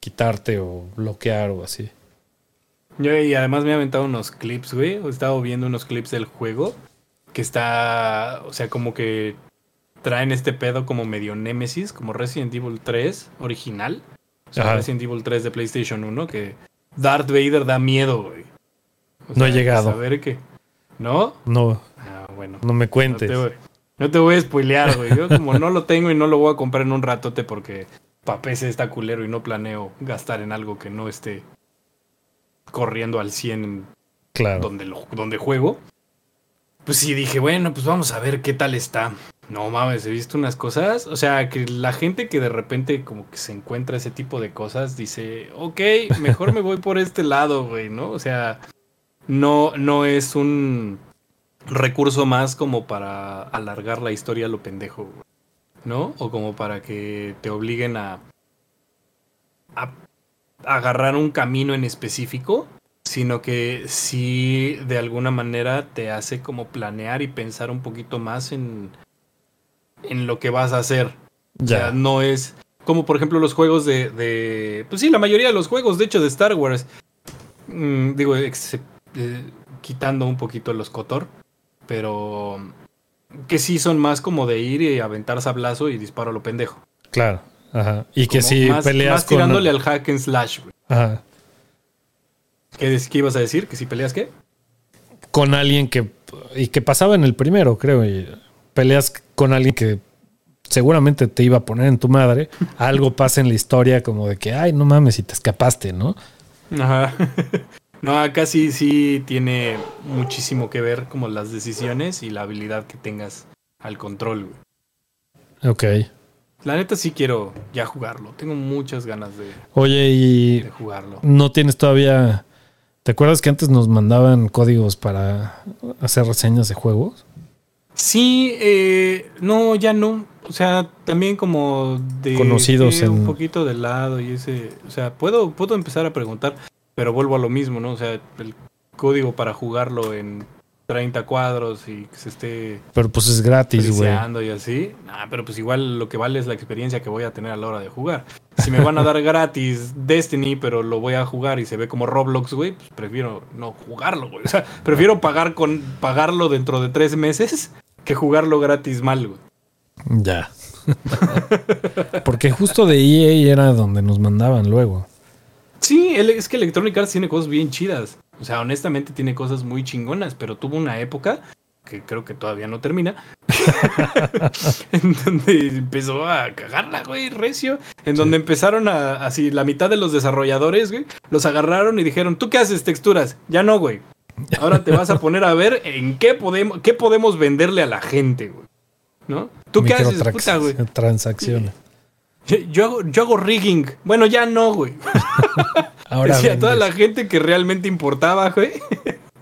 quitarte o bloquear o así. Yo, y además me he aventado unos clips, güey. He estado viendo unos clips del juego. Que está. O sea, como que traen este pedo como medio Nemesis, como Resident Evil 3 original. O sea. Resident Evil 3 de PlayStation 1, que Darth Vader da miedo, güey. O No he llegado. Saber que. ¿No? No, Ah, bueno. no me No cuentes. te, voy, no te voy a spoilear, güey. Yo como no lo tengo y no lo voy a comprar en un ratote porque pa' PC está culero y no planeo gastar en algo que no esté corriendo al 100 en Claro. donde, lo, donde juego. Pues sí, dije, bueno, pues vamos a ver qué tal está. No mames, he visto unas cosas. O sea, que la gente que de repente como que se encuentra ese tipo de cosas dice, ok, mejor me voy por este lado, güey, ¿no? O sea, no, no es un recurso más como para alargar la historia a lo pendejo, güey, ¿no? O como para que te obliguen a, a agarrar un camino en específico sino que sí de alguna manera te hace como planear y pensar un poquito más en, en lo que vas a hacer. O sea, Ya. no es como por ejemplo los juegos de, de- Pues sí, la mayoría de los juegos, de hecho, de Star Wars. mm, digo, eh, quitando un poquito los Cotor. Pero que sí son más como de ir y aventar sablazo y disparo a lo pendejo. Claro. Ajá. Y que si más, peleas más con. tirándole al hack and slash, güey. Ajá. ¿Qué, qué ibas a decir? ¿Que si peleas qué? con alguien que. Y que pasaba en el primero, creo. Y peleas con alguien que seguramente te iba a poner en tu madre. [LAUGHS] Algo pasa en la historia como de que, ay, no mames, si te escapaste, ¿no? Ajá. [LAUGHS] No, acá sí, sí tiene muchísimo que ver como las decisiones y la habilidad que tengas al control, güey. Ok. La neta sí quiero ya jugarlo. Tengo muchas ganas de, Oye, y de jugarlo. no tienes todavía. ¿Te acuerdas que antes nos mandaban códigos para hacer reseñas de juegos? Sí, eh, no, ya no. O sea, también como de Conocidos eh, un en- poquito de lado y ese, o sea, puedo puedo empezar a preguntar, pero vuelvo a lo mismo, ¿no? O sea, el código para jugarlo en 30 cuadros y que se esté Pero pues es gratis, güey. y así. Nah, pero pues igual lo que vale es la experiencia que voy a tener a la hora de jugar. Si me van a dar [LAUGHS] gratis Destiny, pero lo voy a jugar y se ve como Roblox, güey, pues prefiero no jugarlo, güey. O sea, prefiero pagar con pagarlo dentro de tres meses que jugarlo gratis mal, güey. Ya. [LAUGHS] Porque justo de EA era donde nos mandaban luego. Sí, es que Electronic Arts tiene cosas bien chidas. O sea, honestamente tiene cosas muy chingonas, pero tuvo una época que creo que todavía no termina, [LAUGHS] en donde empezó a cagarla, güey, recio, en donde empezaron a, así, la mitad de los desarrolladores, güey, los agarraron y dijeron, ¿tú qué haces texturas? Ya no, güey. Ahora te vas a poner a ver en qué podemos, qué podemos venderle a la gente, güey. ¿No? ¿Tú qué haces, puta, güey? Transacciones. Yo, yo hago, yo hago rigging. Bueno, ya no, güey. [LAUGHS] Ahora Decía, toda la gente que realmente importaba, güey.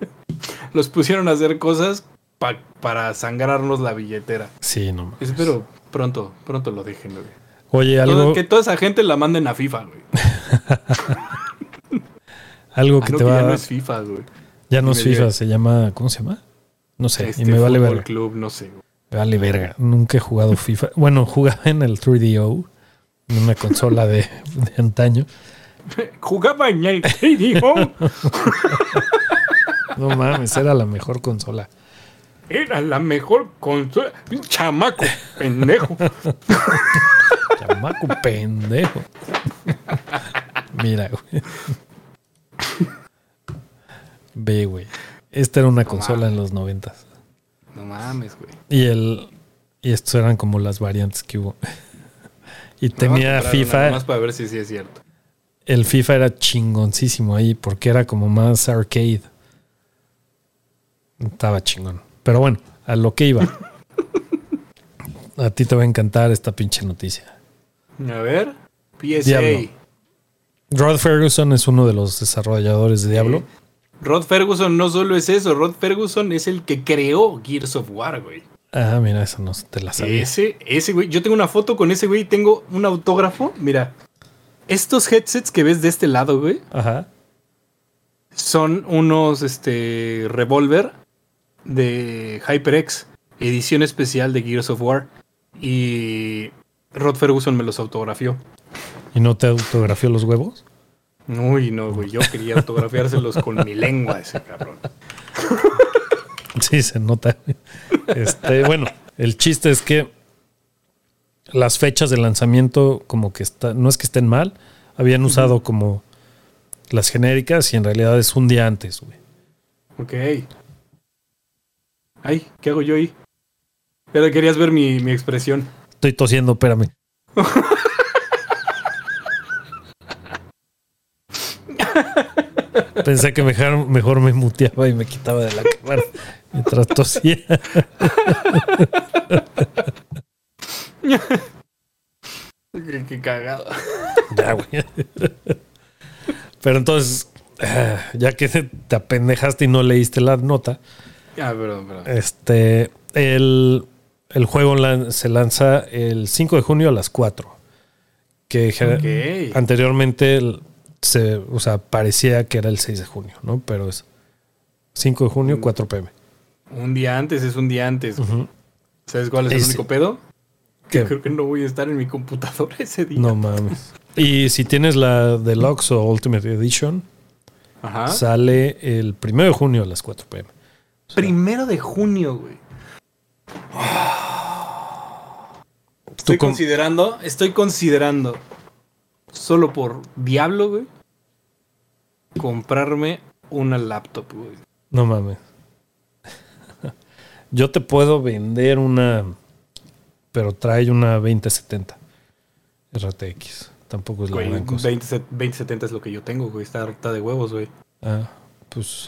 [LAUGHS] los pusieron a hacer cosas pa- para sangrarnos la billetera. Sí, no. mames. Espero pronto, pronto lo dejen, güey. Oye, Todo- algo, que toda esa gente la manden a FIFA, güey. [LAUGHS] algo Ah, que no, te que va ya a no es FIFA, güey. Ya no es FIFA, se llama. ¿Cómo se llama? No sé. Este y me vale verga. Club, no sé. Me vale verga. Nunca he jugado FIFA. [LAUGHS] Bueno, jugaba en el 3DO, en una consola de, [LAUGHS] de antaño. Jugaba en el KDO. [LAUGHS] No mames, era la mejor consola. Era la mejor consola. Chamaco, pendejo. Chamaco pendejo. Mira, güey. Ve, güey. Esta era una No consola mames. en los noventas. No mames, güey. Y el y estos eran como las variantes que hubo. [LAUGHS] y Me tenía FIFA. nomás para ver si sí es cierto. El FIFA era chingoncísimo ahí porque era como más arcade. Estaba chingón. Pero bueno, a lo que iba. [LAUGHS] a ti te va a encantar esta pinche noticia. A ver. PSA. Diablo. Rod Ferguson es uno de los desarrolladores de Diablo. Rod Ferguson no solo es eso, Rod Ferguson es el que creó Gears of War, güey. Ah, mira, eso no te la sabía. Ese, ese güey, yo tengo una foto con ese güey, tengo un autógrafo, mira. Estos headsets que ves de este lado, güey, Ajá. son unos, este, Revolver de HyperX, edición especial de Gears of War. Y Rod Ferguson me los autografió. ¿Y no te autografió los huevos? Uy, no, güey, yo quería autografiárselos con mi lengua, ese cabrón. Sí, se nota. Este, bueno, el chiste es que las fechas de lanzamiento, como que está, no es que estén mal, habían usado como las genéricas y en realidad es un día antes, güey. Ok. Ay, ¿qué hago yo ahí? Pero querías ver mi, mi expresión. Estoy tosiendo, espérame. [LAUGHS] [LAUGHS] Pensé que mejor, mejor me muteaba y me quitaba de la cámara mientras tosía. Qué, qué cagado. Ya, güey. Pero entonces, eh, ya que te apendejaste y no leíste la nota, Ah, perdón, perdón. este, el, el juego se lanza el 5 de junio a las 4. Que ge- Ok. anteriormente se, o sea, parecía que era el 6 de junio, ¿no? Pero es 5 de junio, 4 pm. Un día antes es un día antes. ¿Sabes cuál es el único pedo? Que creo que no voy a estar en mi computadora [LAUGHS] ese día. No mames. Y si tienes la Deluxe o Ultimate Edition, Ajá. sale el 1 de junio a las 4 pm. Primero de junio, güey. Estoy considerando, estoy considerando, solo por Diablo, güey, comprarme una laptop, güey. No mames. [LAUGHS] Yo te puedo vender una, pero trae una 2070 RTX. Tampoco es la Güey, gran cosa. 20, 2070 es lo que yo tengo, güey. Está harta de huevos, güey. Ah, pues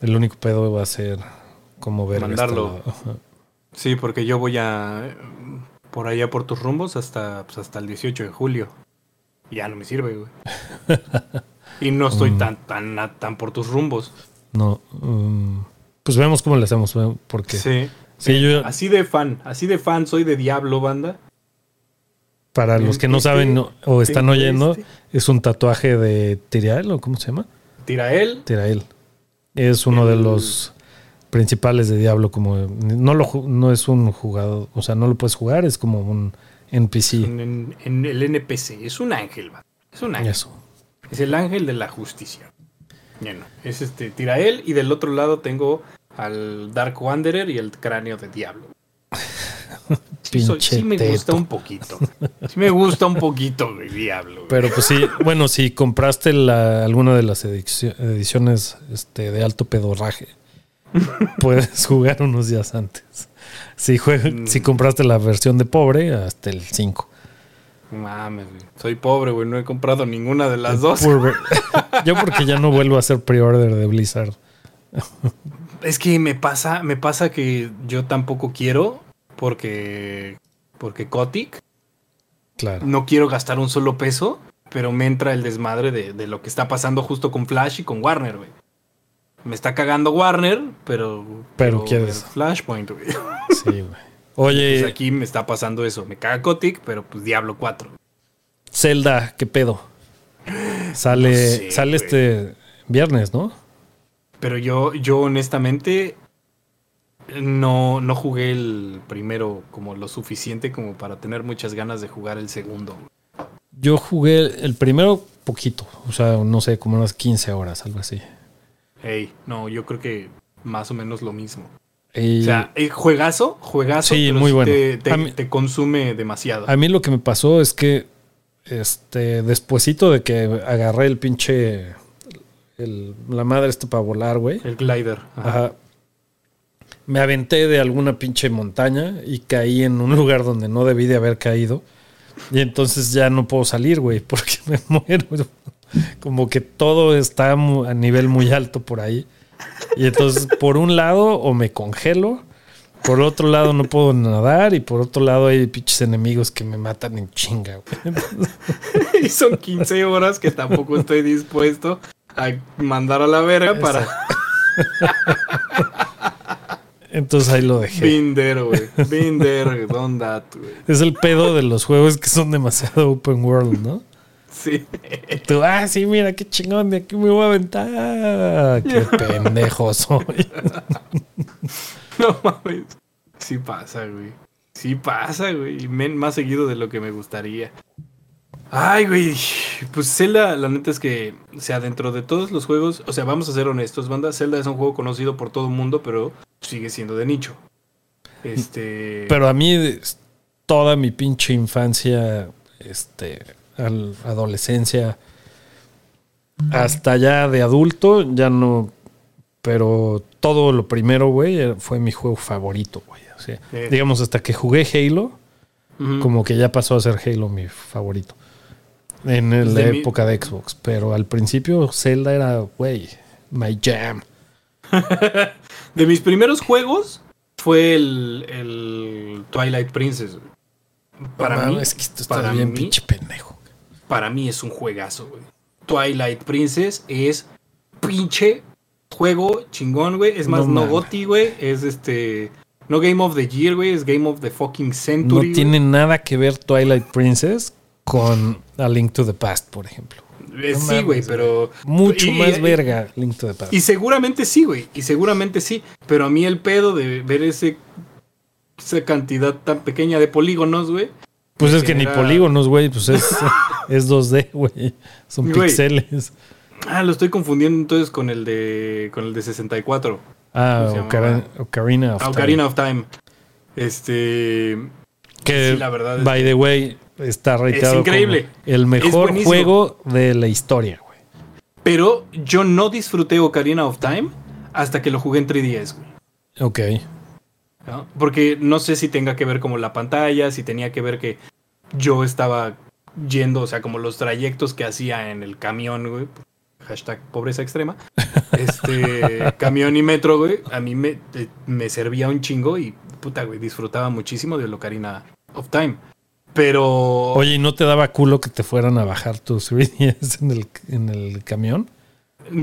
el único pedo va a ser cómo ver Mandarlo. Sí, porque yo voy a por allá por tus rumbos hasta, pues, hasta el 18 de julio. Ya no me sirve, güey. [LAUGHS] y no estoy Mm. tan, tan, tan por tus rumbos. No, mm, pues vemos cómo le hacemos, porque Sí. Sí, yo- Así de fan, así de fan soy de Diablo, banda. para los que no Este, saben no- o están tengo oyendo, este. es un tatuaje de Tirael o cómo se llama? Tira él. Tirael. Es uno de los principales de Diablo, como no lo no es un jugador, o sea, no lo puedes jugar, es como un NPC. En, en el NPC. Es un ángel, va. Es un ángel. Eso. Es el ángel de la justicia. Bueno, es este Tirael y del otro lado tengo al Dark Wanderer y el cráneo de Diablo. Sí, soy- sí me gusta un poquito. Sí me gusta un poquito, güey, Diablo. güey. Pero pues sí, bueno, si compraste la, alguna de las edici- ediciones este, de alto pedorraje, [LAUGHS] puedes jugar unos días antes. Si, juega- Mm. si compraste la versión de pobre, hasta el 5. Mames, güey. Soy pobre, güey. No he comprado ninguna de las dos. [LAUGHS] [LAUGHS] Yo porque ya no vuelvo a hacer pre-order de Blizzard. Es que me pasa, me pasa que yo tampoco quiero porque porque Kotick Claro. no quiero gastar un solo peso, pero me entra el desmadre de, de lo que está pasando justo con Flash y con Warner, güey. Me está cagando Warner, pero Pero quieres. Flashpoint, güey. [LAUGHS] Sí, güey. Oye, Pues aquí me está pasando eso. Me caga Kotick, pero pues Diablo 4. Zelda, ¿qué pedo? Sale, No sé, sale güey. este viernes, ¿no? Pero yo, yo honestamente no, no jugué el primero como lo suficiente como para tener muchas ganas de jugar el segundo. Yo jugué el primero poquito, o sea, no sé, como unas 15 horas, algo así. Hey, no, yo creo que más o menos lo mismo. Y O sea, eh, juegazo, juegazo, Sí, muy bueno. te, te- A mí- te consume demasiado. a mí lo que me pasó es que, este, despuesito de que agarré el pinche, el- la madre está para volar, güey. El glider. Ajá. Ajá. Me aventé de alguna pinche montaña y caí en un lugar donde no debí de haber caído. Y entonces ya no puedo salir, güey, [LAUGHS] porque me muero. Como que todo está a nivel muy alto por ahí. Y entonces, por un lado, o me congelo, por otro lado, no puedo nadar, y por otro lado, hay pinches enemigos que me matan en chinga, [LAUGHS] y son 15 horas que tampoco estoy dispuesto a mandar a la verga para Entonces ahí lo dejé. Binder, güey. Binder, don't that, güey. Es el pedo de los juegos que son demasiado open world, ¿no? Sí. Tú, ah, sí, mira, qué chingón, de aquí me voy a aventar. Qué [LAUGHS] pendejo soy. [LAUGHS] No mames. Sí pasa, güey. Sí pasa, güey. Y men- más seguido de lo que me gustaría. Ay, güey. Pues Zelda, la neta es que, o sea, dentro de todos los juegos, o sea, vamos a ser honestos, banda. Zelda es un juego conocido por todo el mundo, pero sigue siendo de nicho. Este. Pero a mí, toda mi pinche infancia, este, adolescencia, hasta ya de adulto, ya no. Pero todo lo primero, güey, era- fue mi juego favorito, güey. O sea, Eh. digamos, hasta que jugué Halo, como que ya pasó a ser Halo mi favorito. En el- la mi- época de Xbox. Pero al principio Zelda era, güey, my jam. [LAUGHS] De mis primeros juegos fue el, el Twilight Princess. Para No mí, es que esto está para bien mí- pinche pendejo. Para mí es un juegazo, güey. Twilight Princess es pinche juego chingón, güey. Es más, No no. GOTY, güey. Es este. No Game of the Year, güey. Es Game of the fucking No Century. güey. tiene nada que ver Twilight Princess con A Link to the Past, por ejemplo. Eh, no sí, güey, pero. Mucho y- más y- verga Link to the Past. Y seguramente sí, güey. Y seguramente sí. Pero a mí el pedo de ver ese. Esa cantidad tan pequeña de polígonos, güey. Pues es que ni polígonos, güey, pues es, [LAUGHS] es 2D, güey. Son Güey. pixeles. Ah, lo estoy confundiendo entonces con el de. con el de 64. Ah, ¿Cómo se Ocara- llamaba? Ocarina of Ah, Time. Ocarina of Time. Este. Que, Sí, la verdad es by the way, está reiteado increíble. como el mejor juego de la historia, güey. Pero yo no disfruté Ocarina of Time hasta que lo jugué en 3DS, güey. Ok. ¿No? Porque no sé si tenga que ver como la pantalla, si tenía que ver que yo estaba yendo, o sea, como los trayectos que hacía en el camión, güey. Hashtag pobreza extrema. Este, [LAUGHS] camión y metro, güey. A mí me, eh, me servía un chingo y, puta, güey, disfrutaba muchísimo de Ocarina of Time. Pero... Oye, ¿y no te daba culo que te fueran a bajar tus [LAUGHS] 3DS en el, en el camión?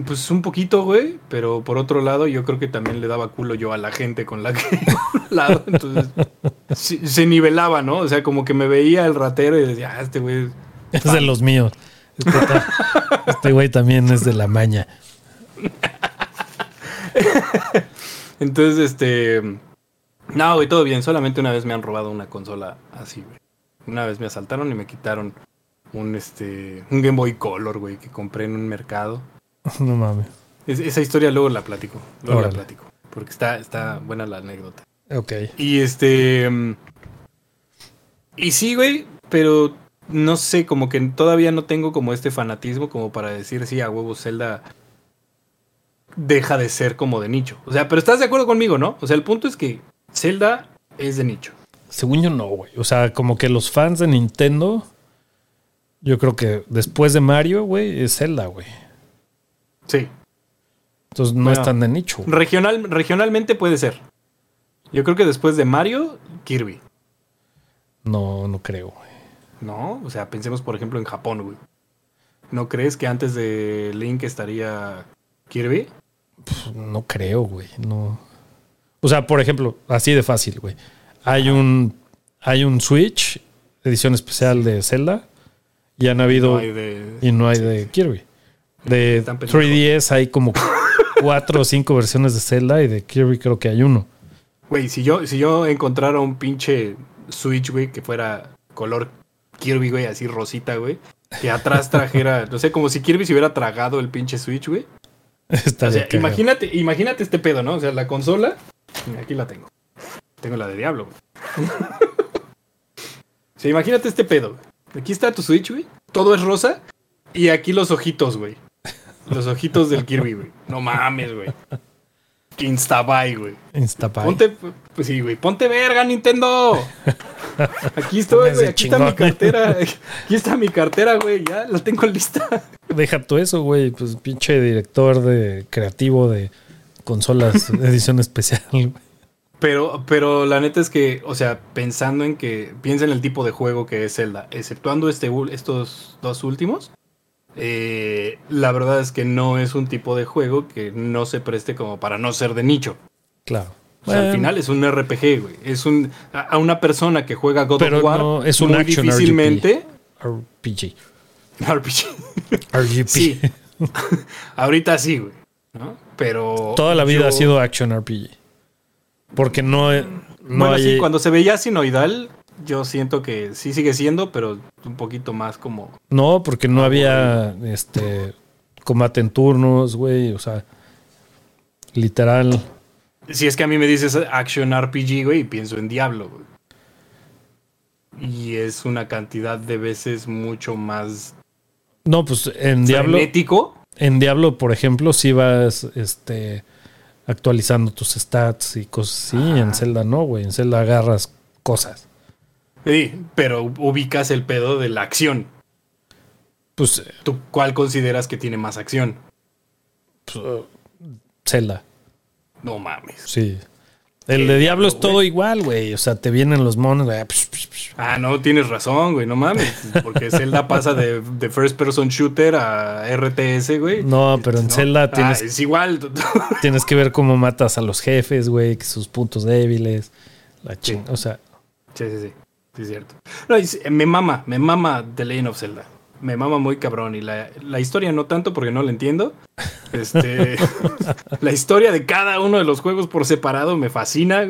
Pues un poquito, güey, pero por otro lado yo creo que también le daba culo yo a la gente con la que [LAUGHS] lado, entonces se nivelaba, ¿no? O sea, como que me veía el ratero y decía, ah, este güey, Es de los míos. Este, este güey también es de la maña. entonces este no, güey, todo bien, solamente una vez me han robado una consola así, güey. Una vez me asaltaron y me quitaron un este un Game Boy Color, güey, que compré en un mercado. [LAUGHS] No mames. Es- esa historia luego la platico, luego Órale. la platico, porque está está buena la anécdota. Ok. Y este. mm, Y sí, güey, pero no sé, como que todavía no tengo como este fanatismo como para decir, sí, a huevo, Zelda deja de ser como de nicho. O sea, pero estás de acuerdo conmigo, ¿no? O sea, el punto es que Zelda es de nicho. Según yo no, güey. O sea, como que los fans de Nintendo, yo creo que después de Mario, güey, es Zelda, güey. Sí. Entonces no Bueno. es tan de nicho. Regional, regionalmente puede ser. Yo creo que después de Mario, Kirby. No, no creo, güey. ¿No? O sea, pensemos por ejemplo en Japón, güey. ¿No crees que antes de Link estaría Kirby? No creo, güey. No. O sea, por ejemplo, así de fácil, güey. Hay un, hay un Switch, edición especial de Zelda, y han habido, No hay de- y no hay de Kirby. De Están pendejos. 3DS hay como [LAUGHS] cuatro o cinco versiones de Zelda y de Kirby creo que hay uno. Güey, si yo, si yo encontrara un pinche Switch, güey, que fuera color Kirby, güey, así rosita, güey, que atrás trajera, [LAUGHS] no sé, como si Kirby se hubiera tragado el pinche Switch, güey. Está O sea, imagínate, imagínate este pedo, ¿no? O sea, la consola, aquí la tengo. Tengo la de Diablo, güey. [LAUGHS] o sea, imagínate este pedo, güey. Aquí está tu Switch, güey. Todo es rosa y aquí los ojitos, güey. Los ojitos del Kirby, güey. No mames, güey. Instabuy, güey. Instapay. Ponte, pues sí, güey. Ponte verga, Nintendo. Aquí estoy, güey. Aquí está mi cartera. Aquí está mi cartera, güey. Ya la tengo lista. Deja tú eso, güey. Pues pinche director de creativo de consolas [LAUGHS] edición especial. güey. Pero, pero la neta es que, o sea, pensando en que, piensa en el tipo de juego que es Zelda, exceptuando este, estos dos últimos, eh, la verdad es que no es un tipo de juego que no se preste como para no ser de nicho. Claro. O sea, al final es un RPG, güey. Es un, a a una persona que juega God Pero of War, no, es un muy action difícilmente, RPG. [LAUGHS] RPG. RGP. Sí. [LAUGHS] Ahorita sí, güey. ¿no? Pero. Toda la vida yo- ha sido action RPG. Porque no, no bueno, hay. sí, cuando se veía sinoidal, yo siento que sí sigue siendo, pero un poquito más como. No, porque no había este combate en turnos, güey. O sea, literal. Si es que a mí me dices Action RPG, güey, y pienso en Diablo, güey. Y es una cantidad de veces mucho más No, pues en Diablo. frenético. En Diablo, por ejemplo, si vas este, actualizando tus stats y cosas así. En Zelda no, güey. En Zelda agarras cosas. Sí, pero ubicas el pedo de la acción. Pues, ¿Tú cuál consideras que tiene más acción? pues, uh, Zelda, No mames. sí. El de Diablo es todo igual, güey. O sea, te vienen los monos, güey. Ah, no, tienes razón, güey, no mames. Porque Zelda pasa de, de first person shooter a RTS, güey. No, pero en Zelda Ah, tienes, es igual. [LAUGHS] tienes que ver cómo matas a los jefes, güey, sus puntos débiles. La ching- O sea, Sí, sí, sí. Sí, es cierto. No, me mama, me mama The Legend of Zelda. Me mama muy cabrón. Y la, la historia no tanto porque no la entiendo. Este, [LAUGHS] la historia de cada uno de los juegos por separado me fascina.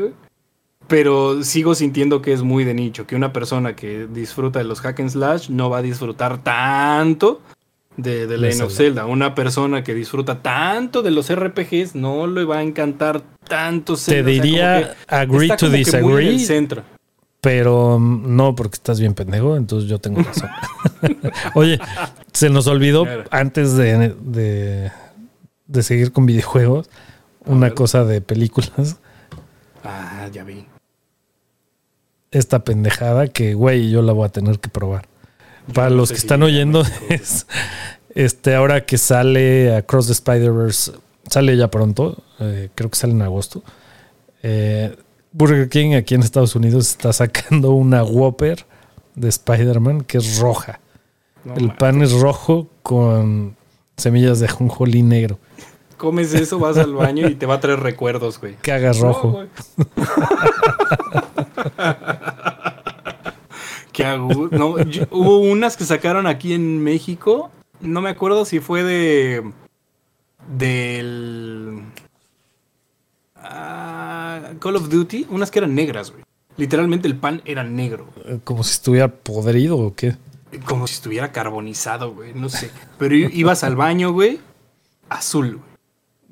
Pero sigo sintiendo que es muy de nicho. Que una persona que disfruta de los hack and slash no va a disfrutar tanto de The Legend of Zelda. Zelda. Una persona que disfruta tanto de los RPGs no le va a encantar tanto te Zelda. O sea, diría que agree está to como que muy en el disagree, centro. Pero mm, no porque estás bien pendejo, entonces yo tengo razón. [LAUGHS] Oye, se nos olvidó antes de, de, de seguir con videojuegos una cosa de películas. Ah, ya vi. Esta pendejada que, güey, yo la voy a tener que probar. Para no los que están oyendo, [LAUGHS] es este ahora que sale Across the Spider-Verse, sale ya pronto, eh, creo que sale en agosto. Eh, Burger King aquí en Estados Unidos está sacando una Whopper de Spider-Man que es roja. No, El pan es rojo con semillas de jonjolí negro. Comes eso, vas al baño y te va a traer recuerdos, güey. Que hagas No, rojo. [LAUGHS] Qué agu- no, yo- hubo unas que sacaron aquí en México. No me acuerdo si fue de. Del. Ah, Call of Duty. Unas que eran negras, güey. Literalmente el pan era negro. Como si estuviera podrido o qué. Como si estuviera carbonizado, güey. No sé. Pero ibas al baño, güey. Azul, güey.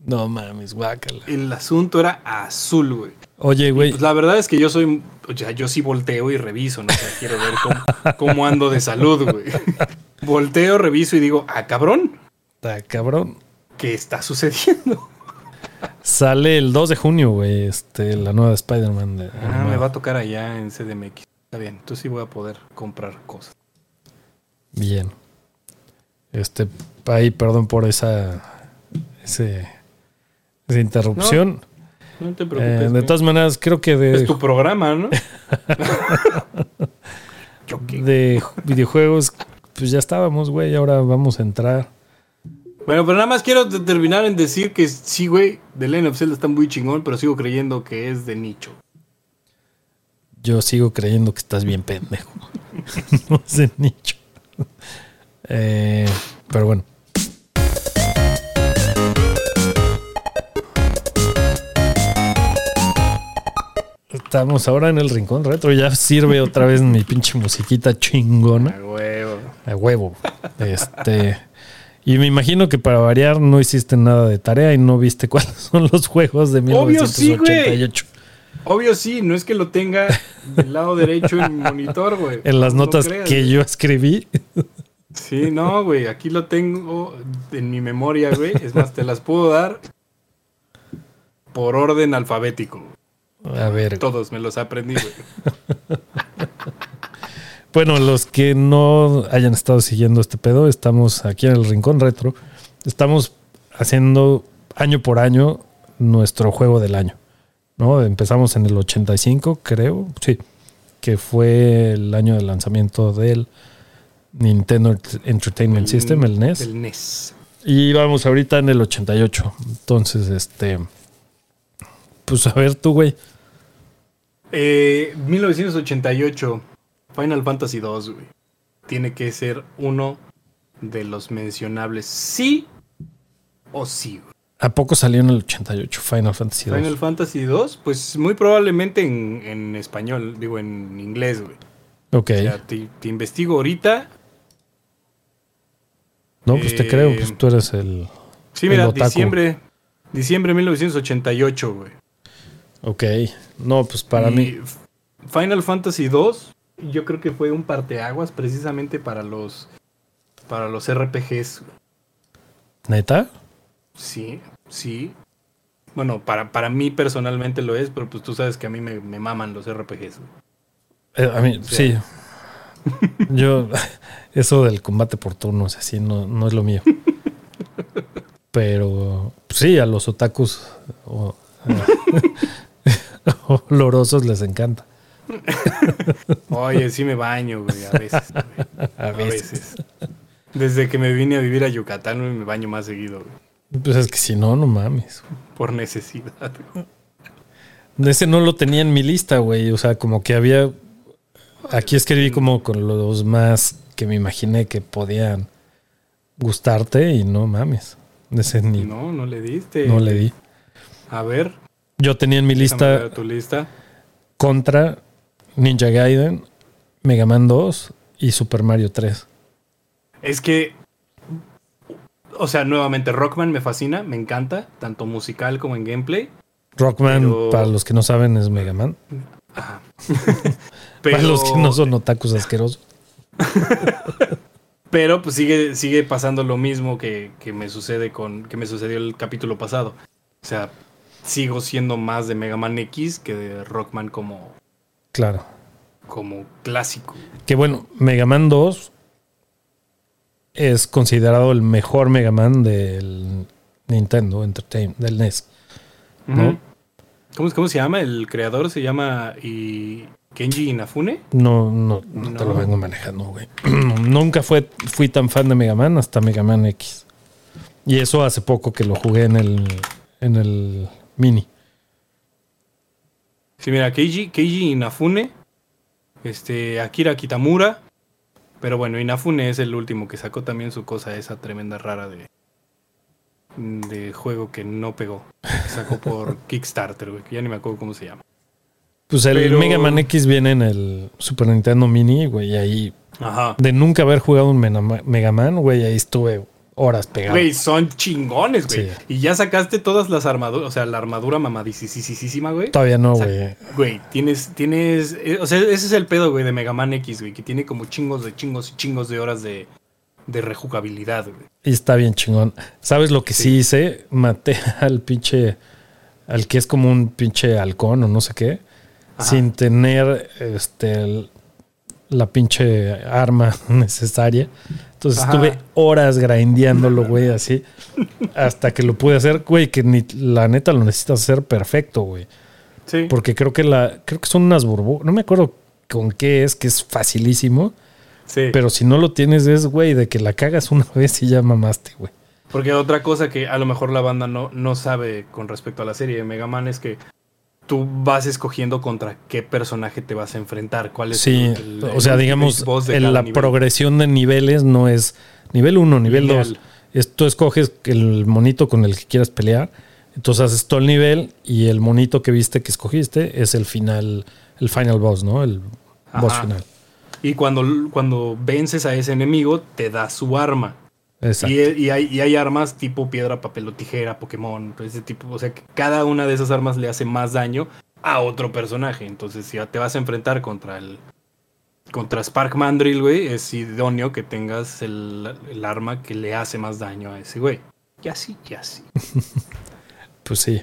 No mames, guácala. El asunto era azul, güey. Oye, güey, Pues la verdad es que yo soy, o sea, yo sí volteo y reviso, ¿no? O sea, quiero ver cómo, cómo ando de salud, güey. [LAUGHS] Volteo, reviso y digo, ah, cabrón, está cabrón. ¿qué está sucediendo? Sale el 2 de junio, güey, este, la nueva de Spider-Man. de- Ah, animada. me va a tocar allá en CDMX. Está bien, entonces sí voy a poder comprar cosas. Bien. Este, ahí, perdón por esa, ese, esa interrupción. No te Eh, preocupes. de todas maneras, creo que de, es tu programa, ¿no? [LAUGHS] De videojuegos, pues ya estábamos, güey, ahora vamos a entrar. Bueno, pero nada más quiero terminar en decir que sí, güey, The Legend of Zelda está muy chingón, pero sigo creyendo que es de nicho. Yo sigo creyendo que estás bien pendejo. [LAUGHS] no es de nicho. Eh, pero bueno. Estamos ahora en el rincón retro. Ya sirve otra vez mi pinche musiquita chingona. A huevo. A huevo. Este. Y me imagino que para variar no hiciste nada de tarea y no viste [LAUGHS] cuáles son los juegos de Obvio sí, güey. 1988. Obvio sí, no es que lo tenga del lado [LAUGHS] derecho en mi monitor, güey. en las No notas creas, que güey. yo escribí. Sí, no, güey, aquí lo tengo en mi memoria, güey. Es más, te las puedo dar por orden alfabético. A ver. Todos me los aprendí, güey. [LAUGHS] Bueno, los que no hayan estado siguiendo este pedo, estamos aquí en el Rincón Retro. Estamos haciendo año por año nuestro juego del año. ¿no? Empezamos en el 85, creo, sí, que fue el año de lanzamiento del Nintendo Entertainment System, el NES. El NES. Y vamos ahorita en el 88. Entonces, este. Pues a ver tú, güey. Eh, 1988. Final Fantasy 2, güey. Tiene que ser uno de los mencionables. Sí o sí, güey. ¿A poco salió en el 88 Final Fantasy 2? Final Fantasy 2, pues muy probablemente en, en español, digo en inglés, güey. Ok. O sea, te, te investigo ahorita. no, pues te eh, creo, pues tú eres el. Sí, El mira, otaku. diciembre, diciembre de 1988, güey. Ok. No, pues para Y mí. Final Fantasy 2, yo creo que fue un parteaguas precisamente para los para los RPGs. ¿Neta? Sí, sí. Bueno, para, para mí personalmente lo es, pero pues tú sabes que a mí me, me maman los RPGs. Eh, a mí, Sí. sí. [LAUGHS] Yo, [LAUGHS] eso del combate por turnos, así, no, no es lo mío. [LAUGHS] Pero pues sí, a los otakus o, olorosos les encanta. [LAUGHS] Oye, sí me baño, güey, a veces. güey, [LAUGHS] A a veces. Desde que me vine a vivir a Yucatán güey, me baño más seguido, güey, Pues es que si no, no mames. por necesidad. güey. Ese no lo tenía en mi lista, güey. O sea, como que había. Aquí escribí como con los más que me imaginé que podían gustarte y no mames. Ese ni no, No, no le diste. le di. A ver, Yo tenía en mi lista tu lista. Contra, Ninja Gaiden, Mega Man 2 y Super Mario 3. Es que, o sea, nuevamente Rockman me fascina, me encanta, tanto musical como en gameplay. Rockman, Pero- para los que no saben, es Mega Man. Ajá. [LAUGHS] Para los que no son otakus asquerosos. [LAUGHS] Pero pues sigue, sigue pasando lo mismo que, que me sucede con. que me sucedió el capítulo pasado. O sea, sigo siendo más de Mega Man X que de Rockman como, Claro. como clásico. Que bueno, Mega Man 2 es considerado el mejor Mega Man del Nintendo Entertainment, del NES. ¿Cómo, ¿Cómo se llama? El creador se llama y Kenji Inafune. No, no, no, te No. lo vengo manejando, güey. [CLEARS THROAT] Nunca fue, fui tan fan de Mega Man hasta Mega Man X. Y eso hace poco que lo jugué en el, en el mini. Sí, mira, Keiji, Keiji Inafune, este, Akira Kitamura, pero bueno, Inafune es el último que sacó también su cosa, esa tremenda rara de, de juego que no pegó. que sacó por [LAUGHS] Kickstarter, güey, que ya ni me acuerdo cómo se llama. Pues el Pero- Mega Man X viene en el Super Nintendo Mini, güey, y ahí Ajá. de nunca haber jugado un Mega Man, güey, ahí estuve horas pegado. Güey, son chingones, güey. Sí. Y ya sacaste todas las armaduras, o sea, la armadura mamadicísima, güey. Todavía no, O sea, güey. Güey, tienes, tienes, eh, o sea, ese es el pedo, güey, de Mega Man X, güey, que tiene como chingos de chingos y chingos de horas de, de rejugabilidad, güey. Y está bien chingón. ¿Sabes lo que sí, Sí. hice? [LAUGHS] Maté al pinche. Al que es como un pinche halcón o no sé qué. Ajá. Sin tener este el- la pinche arma [LAUGHS] necesaria. Entonces Ajá. estuve horas grindeándolo, güey, así. Hasta que lo pude hacer, güey, que ni la neta lo necesitas hacer perfecto, güey. Sí. Porque creo que la. Creo que son unas burbujas. No me acuerdo con qué es, que es facilísimo. sí. Pero si no lo tienes, es, güey, de que la cagas una [LAUGHS] vez y ya mamaste, güey. Porque otra cosa que a lo mejor la banda no, no sabe con respecto a la serie de Mega Man es que tú vas escogiendo contra qué personaje te vas a enfrentar. ¿Cuál es Sí, el- el- o sea, el digamos, la nivel? progresión de niveles no es nivel 1, nivel Lineal. 2. Tú escoges el monito con el que quieras pelear. Entonces haces todo el nivel y el monito que viste que escogiste es el final, el final boss, ¿no? El boss final. Y cuando, cuando vences a ese enemigo, te da su arma. Exacto. Y, y hay, y hay armas tipo piedra, papel o tijera, Pokémon, ese tipo. O sea, que cada una de esas armas le hace más daño a otro personaje. Entonces, si te vas a enfrentar contra el contra Spark Mandrill, güey, es idóneo que tengas el, el arma que le hace más daño a ese güey. Y así, y así. [LAUGHS] Pues sí.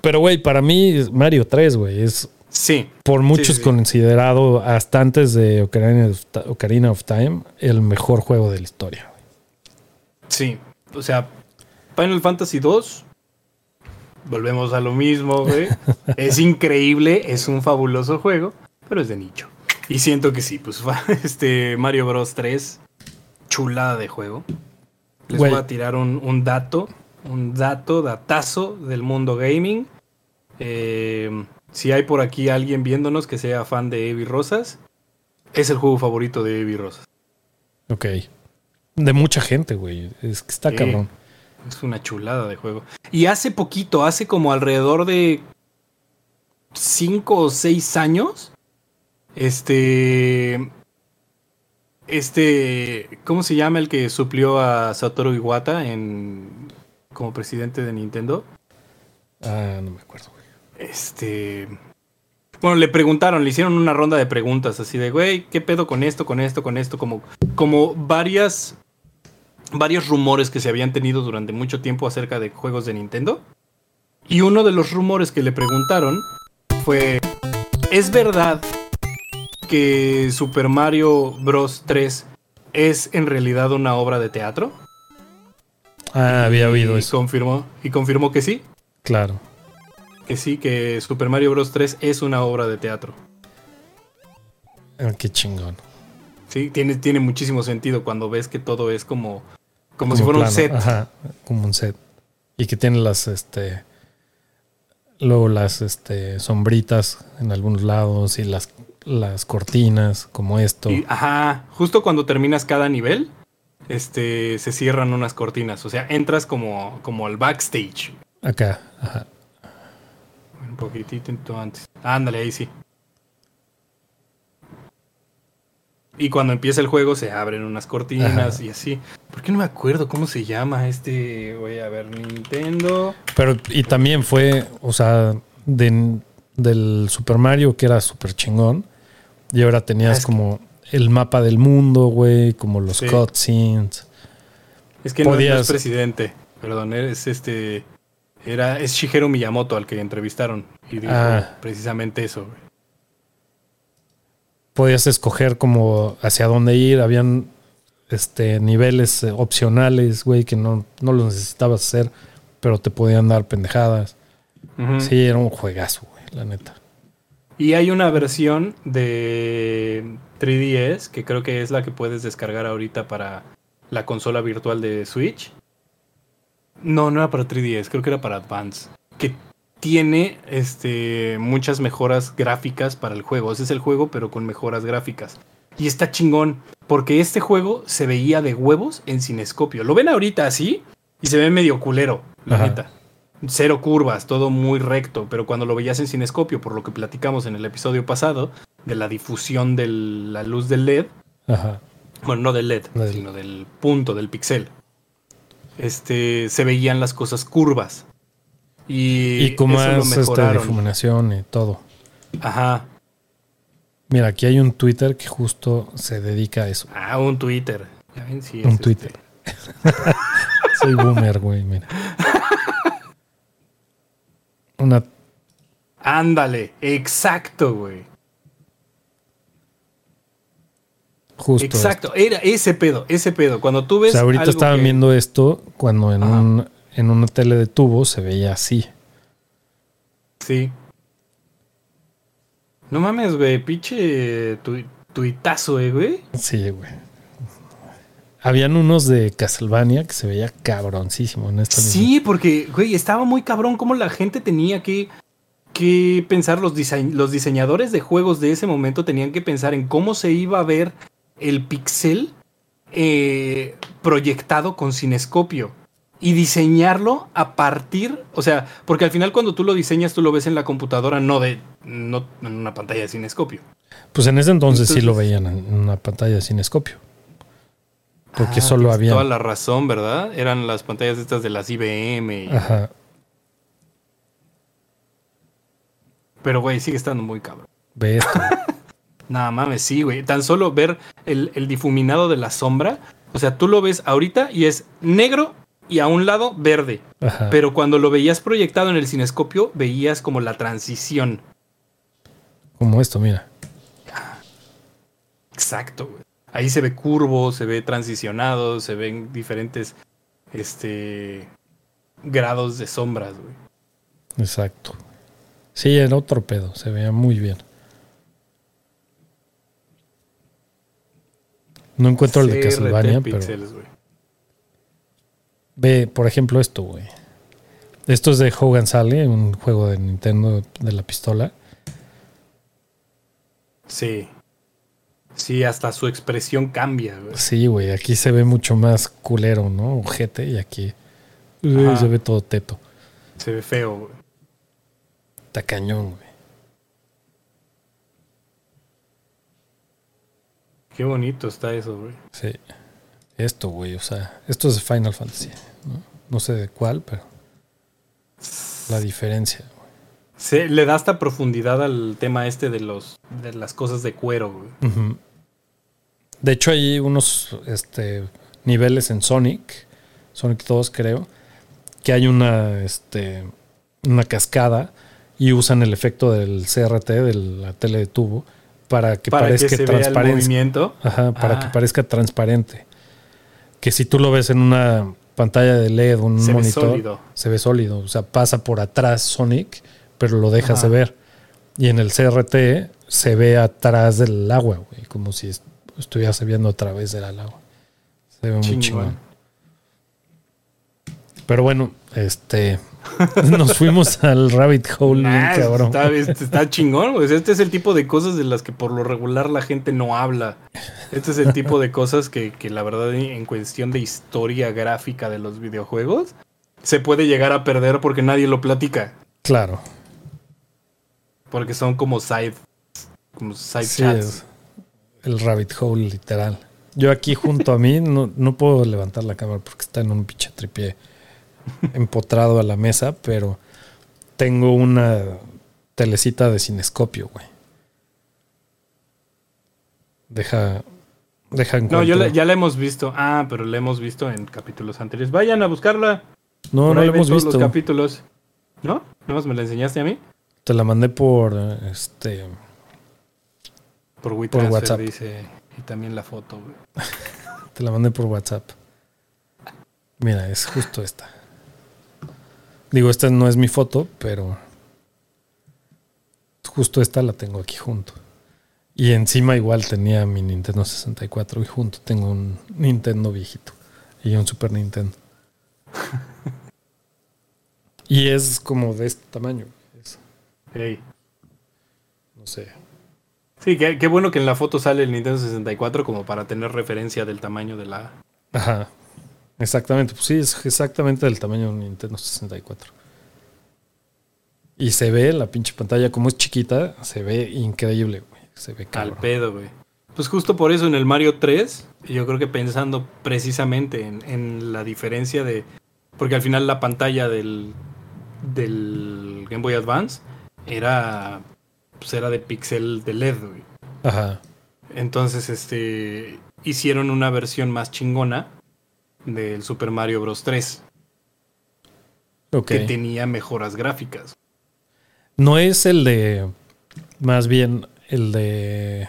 Pero, güey, para mí Mario 3, güey, es Sí. por muchos sí, sí. considerado hasta antes de Ocarina of, Ocarina of Time el mejor juego de la historia. Sí. O sea, Final Fantasy 2. Volvemos a lo mismo, güey. [LAUGHS] es increíble, es un fabuloso juego, pero es de nicho. Y siento que sí, pues [LAUGHS] este Mario Bros 3, chulada de juego. Les Güey. voy a tirar un, un dato, un dato, datazo del mundo gaming. Eh, si hay por aquí alguien viéndonos que sea fan de Evi Rosas, es el juego favorito de Evi Rosas. Ok. De mucha gente, güey. Es que está Sí. cabrón. Es una chulada de juego. Y hace poquito, hace como alrededor de 5 o 6 años, este... Este... ¿Cómo se llama el que suplió a Satoru Iwata en, como presidente de Nintendo? Ah, no me acuerdo, güey. Este... Bueno, le preguntaron, le hicieron una ronda de preguntas así de, güey, ¿qué pedo con esto, con esto, con esto? Como, como varias, varios rumores que se habían tenido durante mucho tiempo acerca de juegos de Nintendo. Y uno de los rumores que le preguntaron fue, ¿es verdad que Super Mario Bros. 3 es en realidad una obra de teatro? Ah, había oído y eso. Confirmó, y confirmó que sí, Claro. que sí, que Super Mario Bros. 3 es una obra de teatro. Ah, qué chingón. Sí, tiene, tiene muchísimo sentido cuando ves que todo es como, como, Como si fuera un set. Ajá, como un set. Y que tiene las, este. Luego las este, sombritas en algunos lados y las, las cortinas, como esto. Y, ajá, justo cuando terminas cada nivel, este, se cierran unas cortinas. O sea, entras como, como al backstage. Acá, ajá. Un poquitito antes. Ándale, ahí sí. Y cuando empieza el juego se abren unas cortinas Ajá. y así. ¿Por qué no me acuerdo cómo se llama este? Voy a ver, Nintendo. Pero, y también fue, o sea, de- del Super Mario, que era súper chingón. Y ahora tenías Ah, que- como el mapa del mundo, güey, como los Sí. cutscenes. Es que no es presidente. Perdón, es este. Era, es Shigeru Miyamoto al que entrevistaron. Y dijo Ah. precisamente eso. güey. Podías escoger como hacia dónde ir. Habían este, niveles eh, opcionales, güey, que no, no los necesitabas hacer, pero te podían dar pendejadas. Sí, era un juegazo, güey, la neta. Y hay una versión de 3DS que creo que es la que puedes descargar ahorita para la consola virtual de Switch. No, no era para 3DS, creo que era para Advance. Que tiene este, muchas mejoras gráficas para el juego. Ese es el juego, pero con mejoras gráficas. Y está chingón, porque este juego se veía de huevos en cinescopio. Lo ven ahorita así y se ve medio culero, la Ajá. neta. Cero curvas, todo muy recto, pero cuando lo veías en cinescopio, por lo que platicamos en el episodio pasado, de la difusión de la luz del LED, Ajá. bueno, no del LED, Del- sino del punto, del pixel, este, se veían las cosas curvas. Y, Y con más este, mejoraron. difuminación y todo. Ajá. Mira, aquí hay un Twitter que justo se dedica a eso. Ah, un Twitter. Ya ven, sí, Un es Twitter. este. [LAUGHS] Soy boomer, güey, mira. Una Ándale, exacto, güey. justo. Exacto, era ese pedo, ese pedo. Cuando tú esto. O ves. sea, ahorita algo estaban que- viendo esto cuando en, Ajá. un, en una tele de tubo se veía así. Sí. No mames, güey, pinche tui- tuitazo, eh, güey. Sí, güey. Habían unos de Castlevania que se veía cabroncísimo en esta misma- Sí, porque, güey, estaba muy cabrón cómo la gente tenía que, que pensar, los, dise- los diseñadores de juegos de ese momento tenían que pensar en cómo se iba a ver el pixel eh, proyectado con cinescopio y diseñarlo a partir, o sea, porque al final cuando tú lo diseñas tú lo ves en la computadora, no de no en una pantalla de cinescopio. Pues en ese entonces, sí lo veían en una pantalla de cinescopio. Porque Ah, solo había. Toda la razón, ¿verdad? Eran las pantallas estas de las IBM. y- Ajá. Pero, güey, sigue estando muy cabrón. Ve esto. [LAUGHS] Nada mames, sí, güey. Tan solo ver el, el difuminado de la sombra. O sea, tú lo ves ahorita y es negro y a un lado verde. Ajá. Pero cuando lo veías proyectado en el cinescopio, veías como la transición. Como esto, mira. Exacto, güey. Ahí se ve curvo, se ve transicionado, se ven diferentes este grados de sombras, güey. Exacto. Sí, era otro pedo. Se veía muy bien. No encuentro el de CRT Castlevania, pero píxeles, güey. Ve, por ejemplo, esto, güey. Esto es de Hogan Sally, un juego de Nintendo de la pistola. Sí. Sí, hasta su expresión cambia, güey. Sí, güey, aquí se ve mucho más culero, ¿no? Ojete, y aquí uy, Ajá. se ve todo teto. Se ve feo, güey. Está cañón, güey. Qué bonito está eso, güey. Sí. Esto, güey, o sea, esto es Final Fantasy, ¿no? No sé de cuál, pero la diferencia. Se, le da hasta profundidad al tema este de los de las cosas de cuero, güey. De hecho, hay unos este, niveles en Sonic, Sonic 2 creo, que hay una, este, una cascada y usan el efecto del CRT, de la tele de tubo, para que Para que parezca se vea el transparente. movimiento. Ajá, para Ah. que parezca transparente. Que si tú lo ves en una pantalla de LED o un Se ve monitor, sólido. se ve sólido. O sea, pasa por atrás Sonic, pero lo dejas Ajá. de ver. Y en el CRT se ve atrás del agua, güey, como si est- estuviese viendo a través del agua. Se ve muy Chingón. chingón. Pero bueno, este [LAUGHS] nos fuimos al rabbit hole, bien Nah, cabrón. está, está chingón. Este es el tipo de cosas de las que por lo regular la gente no habla. Este es el tipo de cosas que, que la verdad en cuestión de historia gráfica de los videojuegos se puede llegar a perder porque nadie lo platica. Claro. Porque son como side, como side Sí, chats. el rabbit hole literal. Yo aquí junto a mí no, no puedo levantar la cámara porque está en un pinche tripié empotrado a la mesa, pero tengo una telecita de cinescopio, güey. Deja, deja No, yo la- ya la hemos visto. Ah, pero la hemos visto en capítulos anteriores. Vayan a buscarla. no, Por no la hemos visto. los capítulos. ¿No? ¿No me la enseñaste a mí? Te la mandé por este Por WeTransfer, WhatsApp. dice. Y también la foto, güey. [LAUGHS] Te la mandé por WhatsApp. Mira, es justo esta. Digo, esta no es mi foto, pero justo esta la tengo aquí junto. Y encima igual tenía mi Nintendo 64 y junto tengo un Nintendo viejito y un Super Nintendo. [LAUGHS] y es como de este tamaño. es- Ey. no sé. Sí, qué, qué bueno que en la foto sale el Nintendo 64 como para tener referencia del tamaño de la... Ajá. Exactamente. Pues sí, es exactamente del tamaño de un Nintendo 64. Y se ve la pinche pantalla, como es chiquita, se ve increíble, güey. Se ve Al cabrón. pedo, güey. Pues justo por eso en el Mario 3, yo creo que pensando precisamente en, en la diferencia de... Porque al final la pantalla del, del Game Boy Advance era, pues era de pixel de LED, güey. Ajá. Entonces, este, hicieron una versión más chingona del Super Mario Bros. 3, Ok. que tenía mejoras gráficas. No es el de. Más bien el de.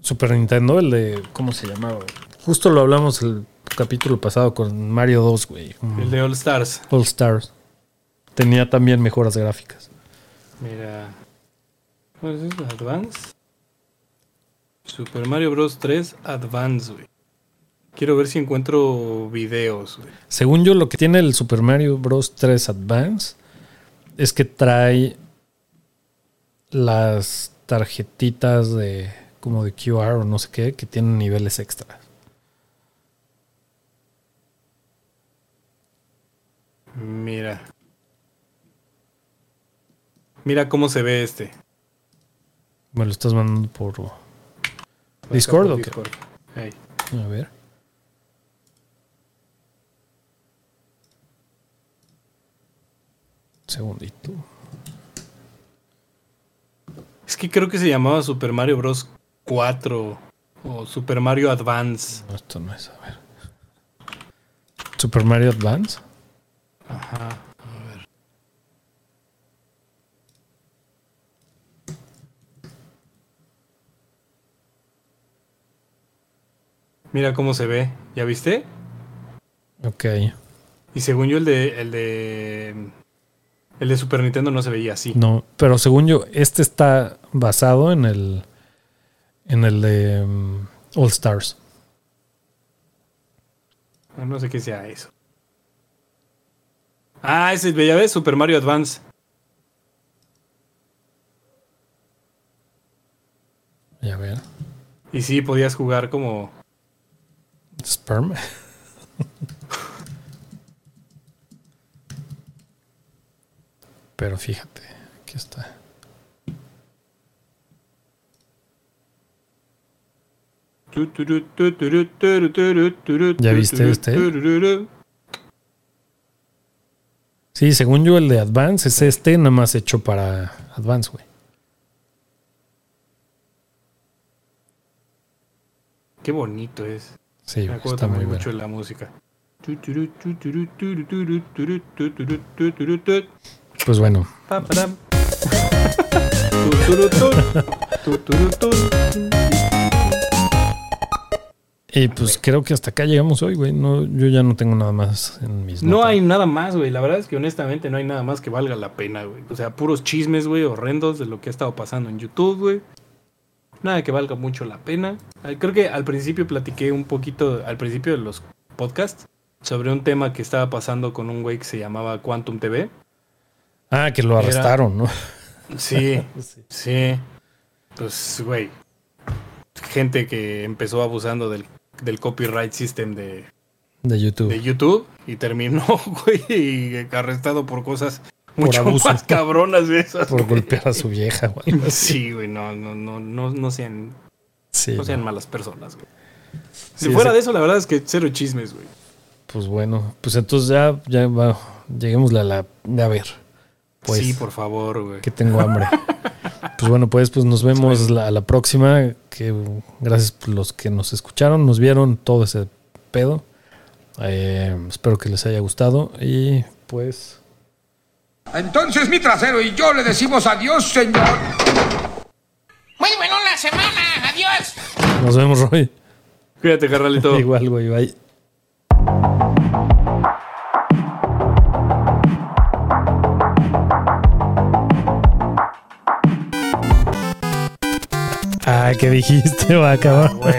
Super Nintendo, el de. ¿Cómo se llamaba? Justo lo hablamos el capítulo pasado con Mario 2, güey. El de All Stars. All Stars. Tenía también mejoras gráficas. Mira. ¿Cuál es eso? Advance. Super Mario Bros. 3 Advance, güey. Quiero ver si encuentro videos. Según yo, lo que tiene el Super Mario Bros. 3 Advance es que trae las tarjetitas de como de QR o no sé qué que tienen niveles extras. Mira. Mira cómo se ve este. Me lo estás mandando por Discord o qué? Discord. A ver. Segundito. Es que creo que se llamaba Super Mario Bros. 4 o Super Mario Advance. No, esto no es, a ver. Super Mario Advance. Ajá. Mira cómo se ve, ¿ya viste? Ok. Y según yo el de el de el de Super Nintendo no se veía así. No, pero según yo, este está basado en el en el de um, All Stars. Ah, No sé qué sea eso. Ah, ese ya ves, Super Mario Advance. Ya ver. Y sí, podías jugar como Sperm. [LAUGHS] Pero fíjate, aquí está. ¿Ya viste este? Sí, según yo el de Advance es este, nada más hecho para Advance, güey. Qué bonito es. Sí, Me acuerdo está muy bueno. mucho de la música. Pues bueno, y pues creo que hasta acá llegamos hoy, güey. No, yo ya no tengo nada más en mis No notas. hay nada más, güey. La verdad es que honestamente no hay nada más que valga la pena, güey. O sea, puros chismes, güey, horrendos de lo que ha estado pasando en YouTube, güey. Nada que valga mucho la pena. Creo que al principio platiqué un poquito, al principio de los podcasts, sobre un tema que estaba pasando con un güey que se llamaba Quantum TV. Ah, que lo arrestaron, ¿no? Sí, sí. Pues, güey. Gente que empezó abusando del, del copyright system de, De YouTube. de YouTube y terminó, [LAUGHS] güey, arrestado por cosas Por mucho abuso. más cabronas de esas. Por güey. golpear a su vieja, güey. [LAUGHS] Sí, güey, no, no, no, no, no sean, Sí. no sean no. malas personas, güey. Si Sí, fuera ese- de eso, la verdad es que cero chismes, güey. Pues bueno, pues entonces ya, ya va. Lleguémosle a la. A ver. Pues sí, por favor, güey. que tengo hambre. [LAUGHS] pues bueno, pues, pues nos vemos la, a la próxima. Que gracias por los que nos escucharon, nos vieron todo ese pedo. Eh, espero que les haya gustado. Y pues. Entonces mi trasero y yo le decimos adiós, señor. Muy bueno la semana. Adiós. Nos vemos, Roy. Cuídate, carnalito. [LAUGHS] Igual, güey. Bye. ¿Qué dijiste, va, güey.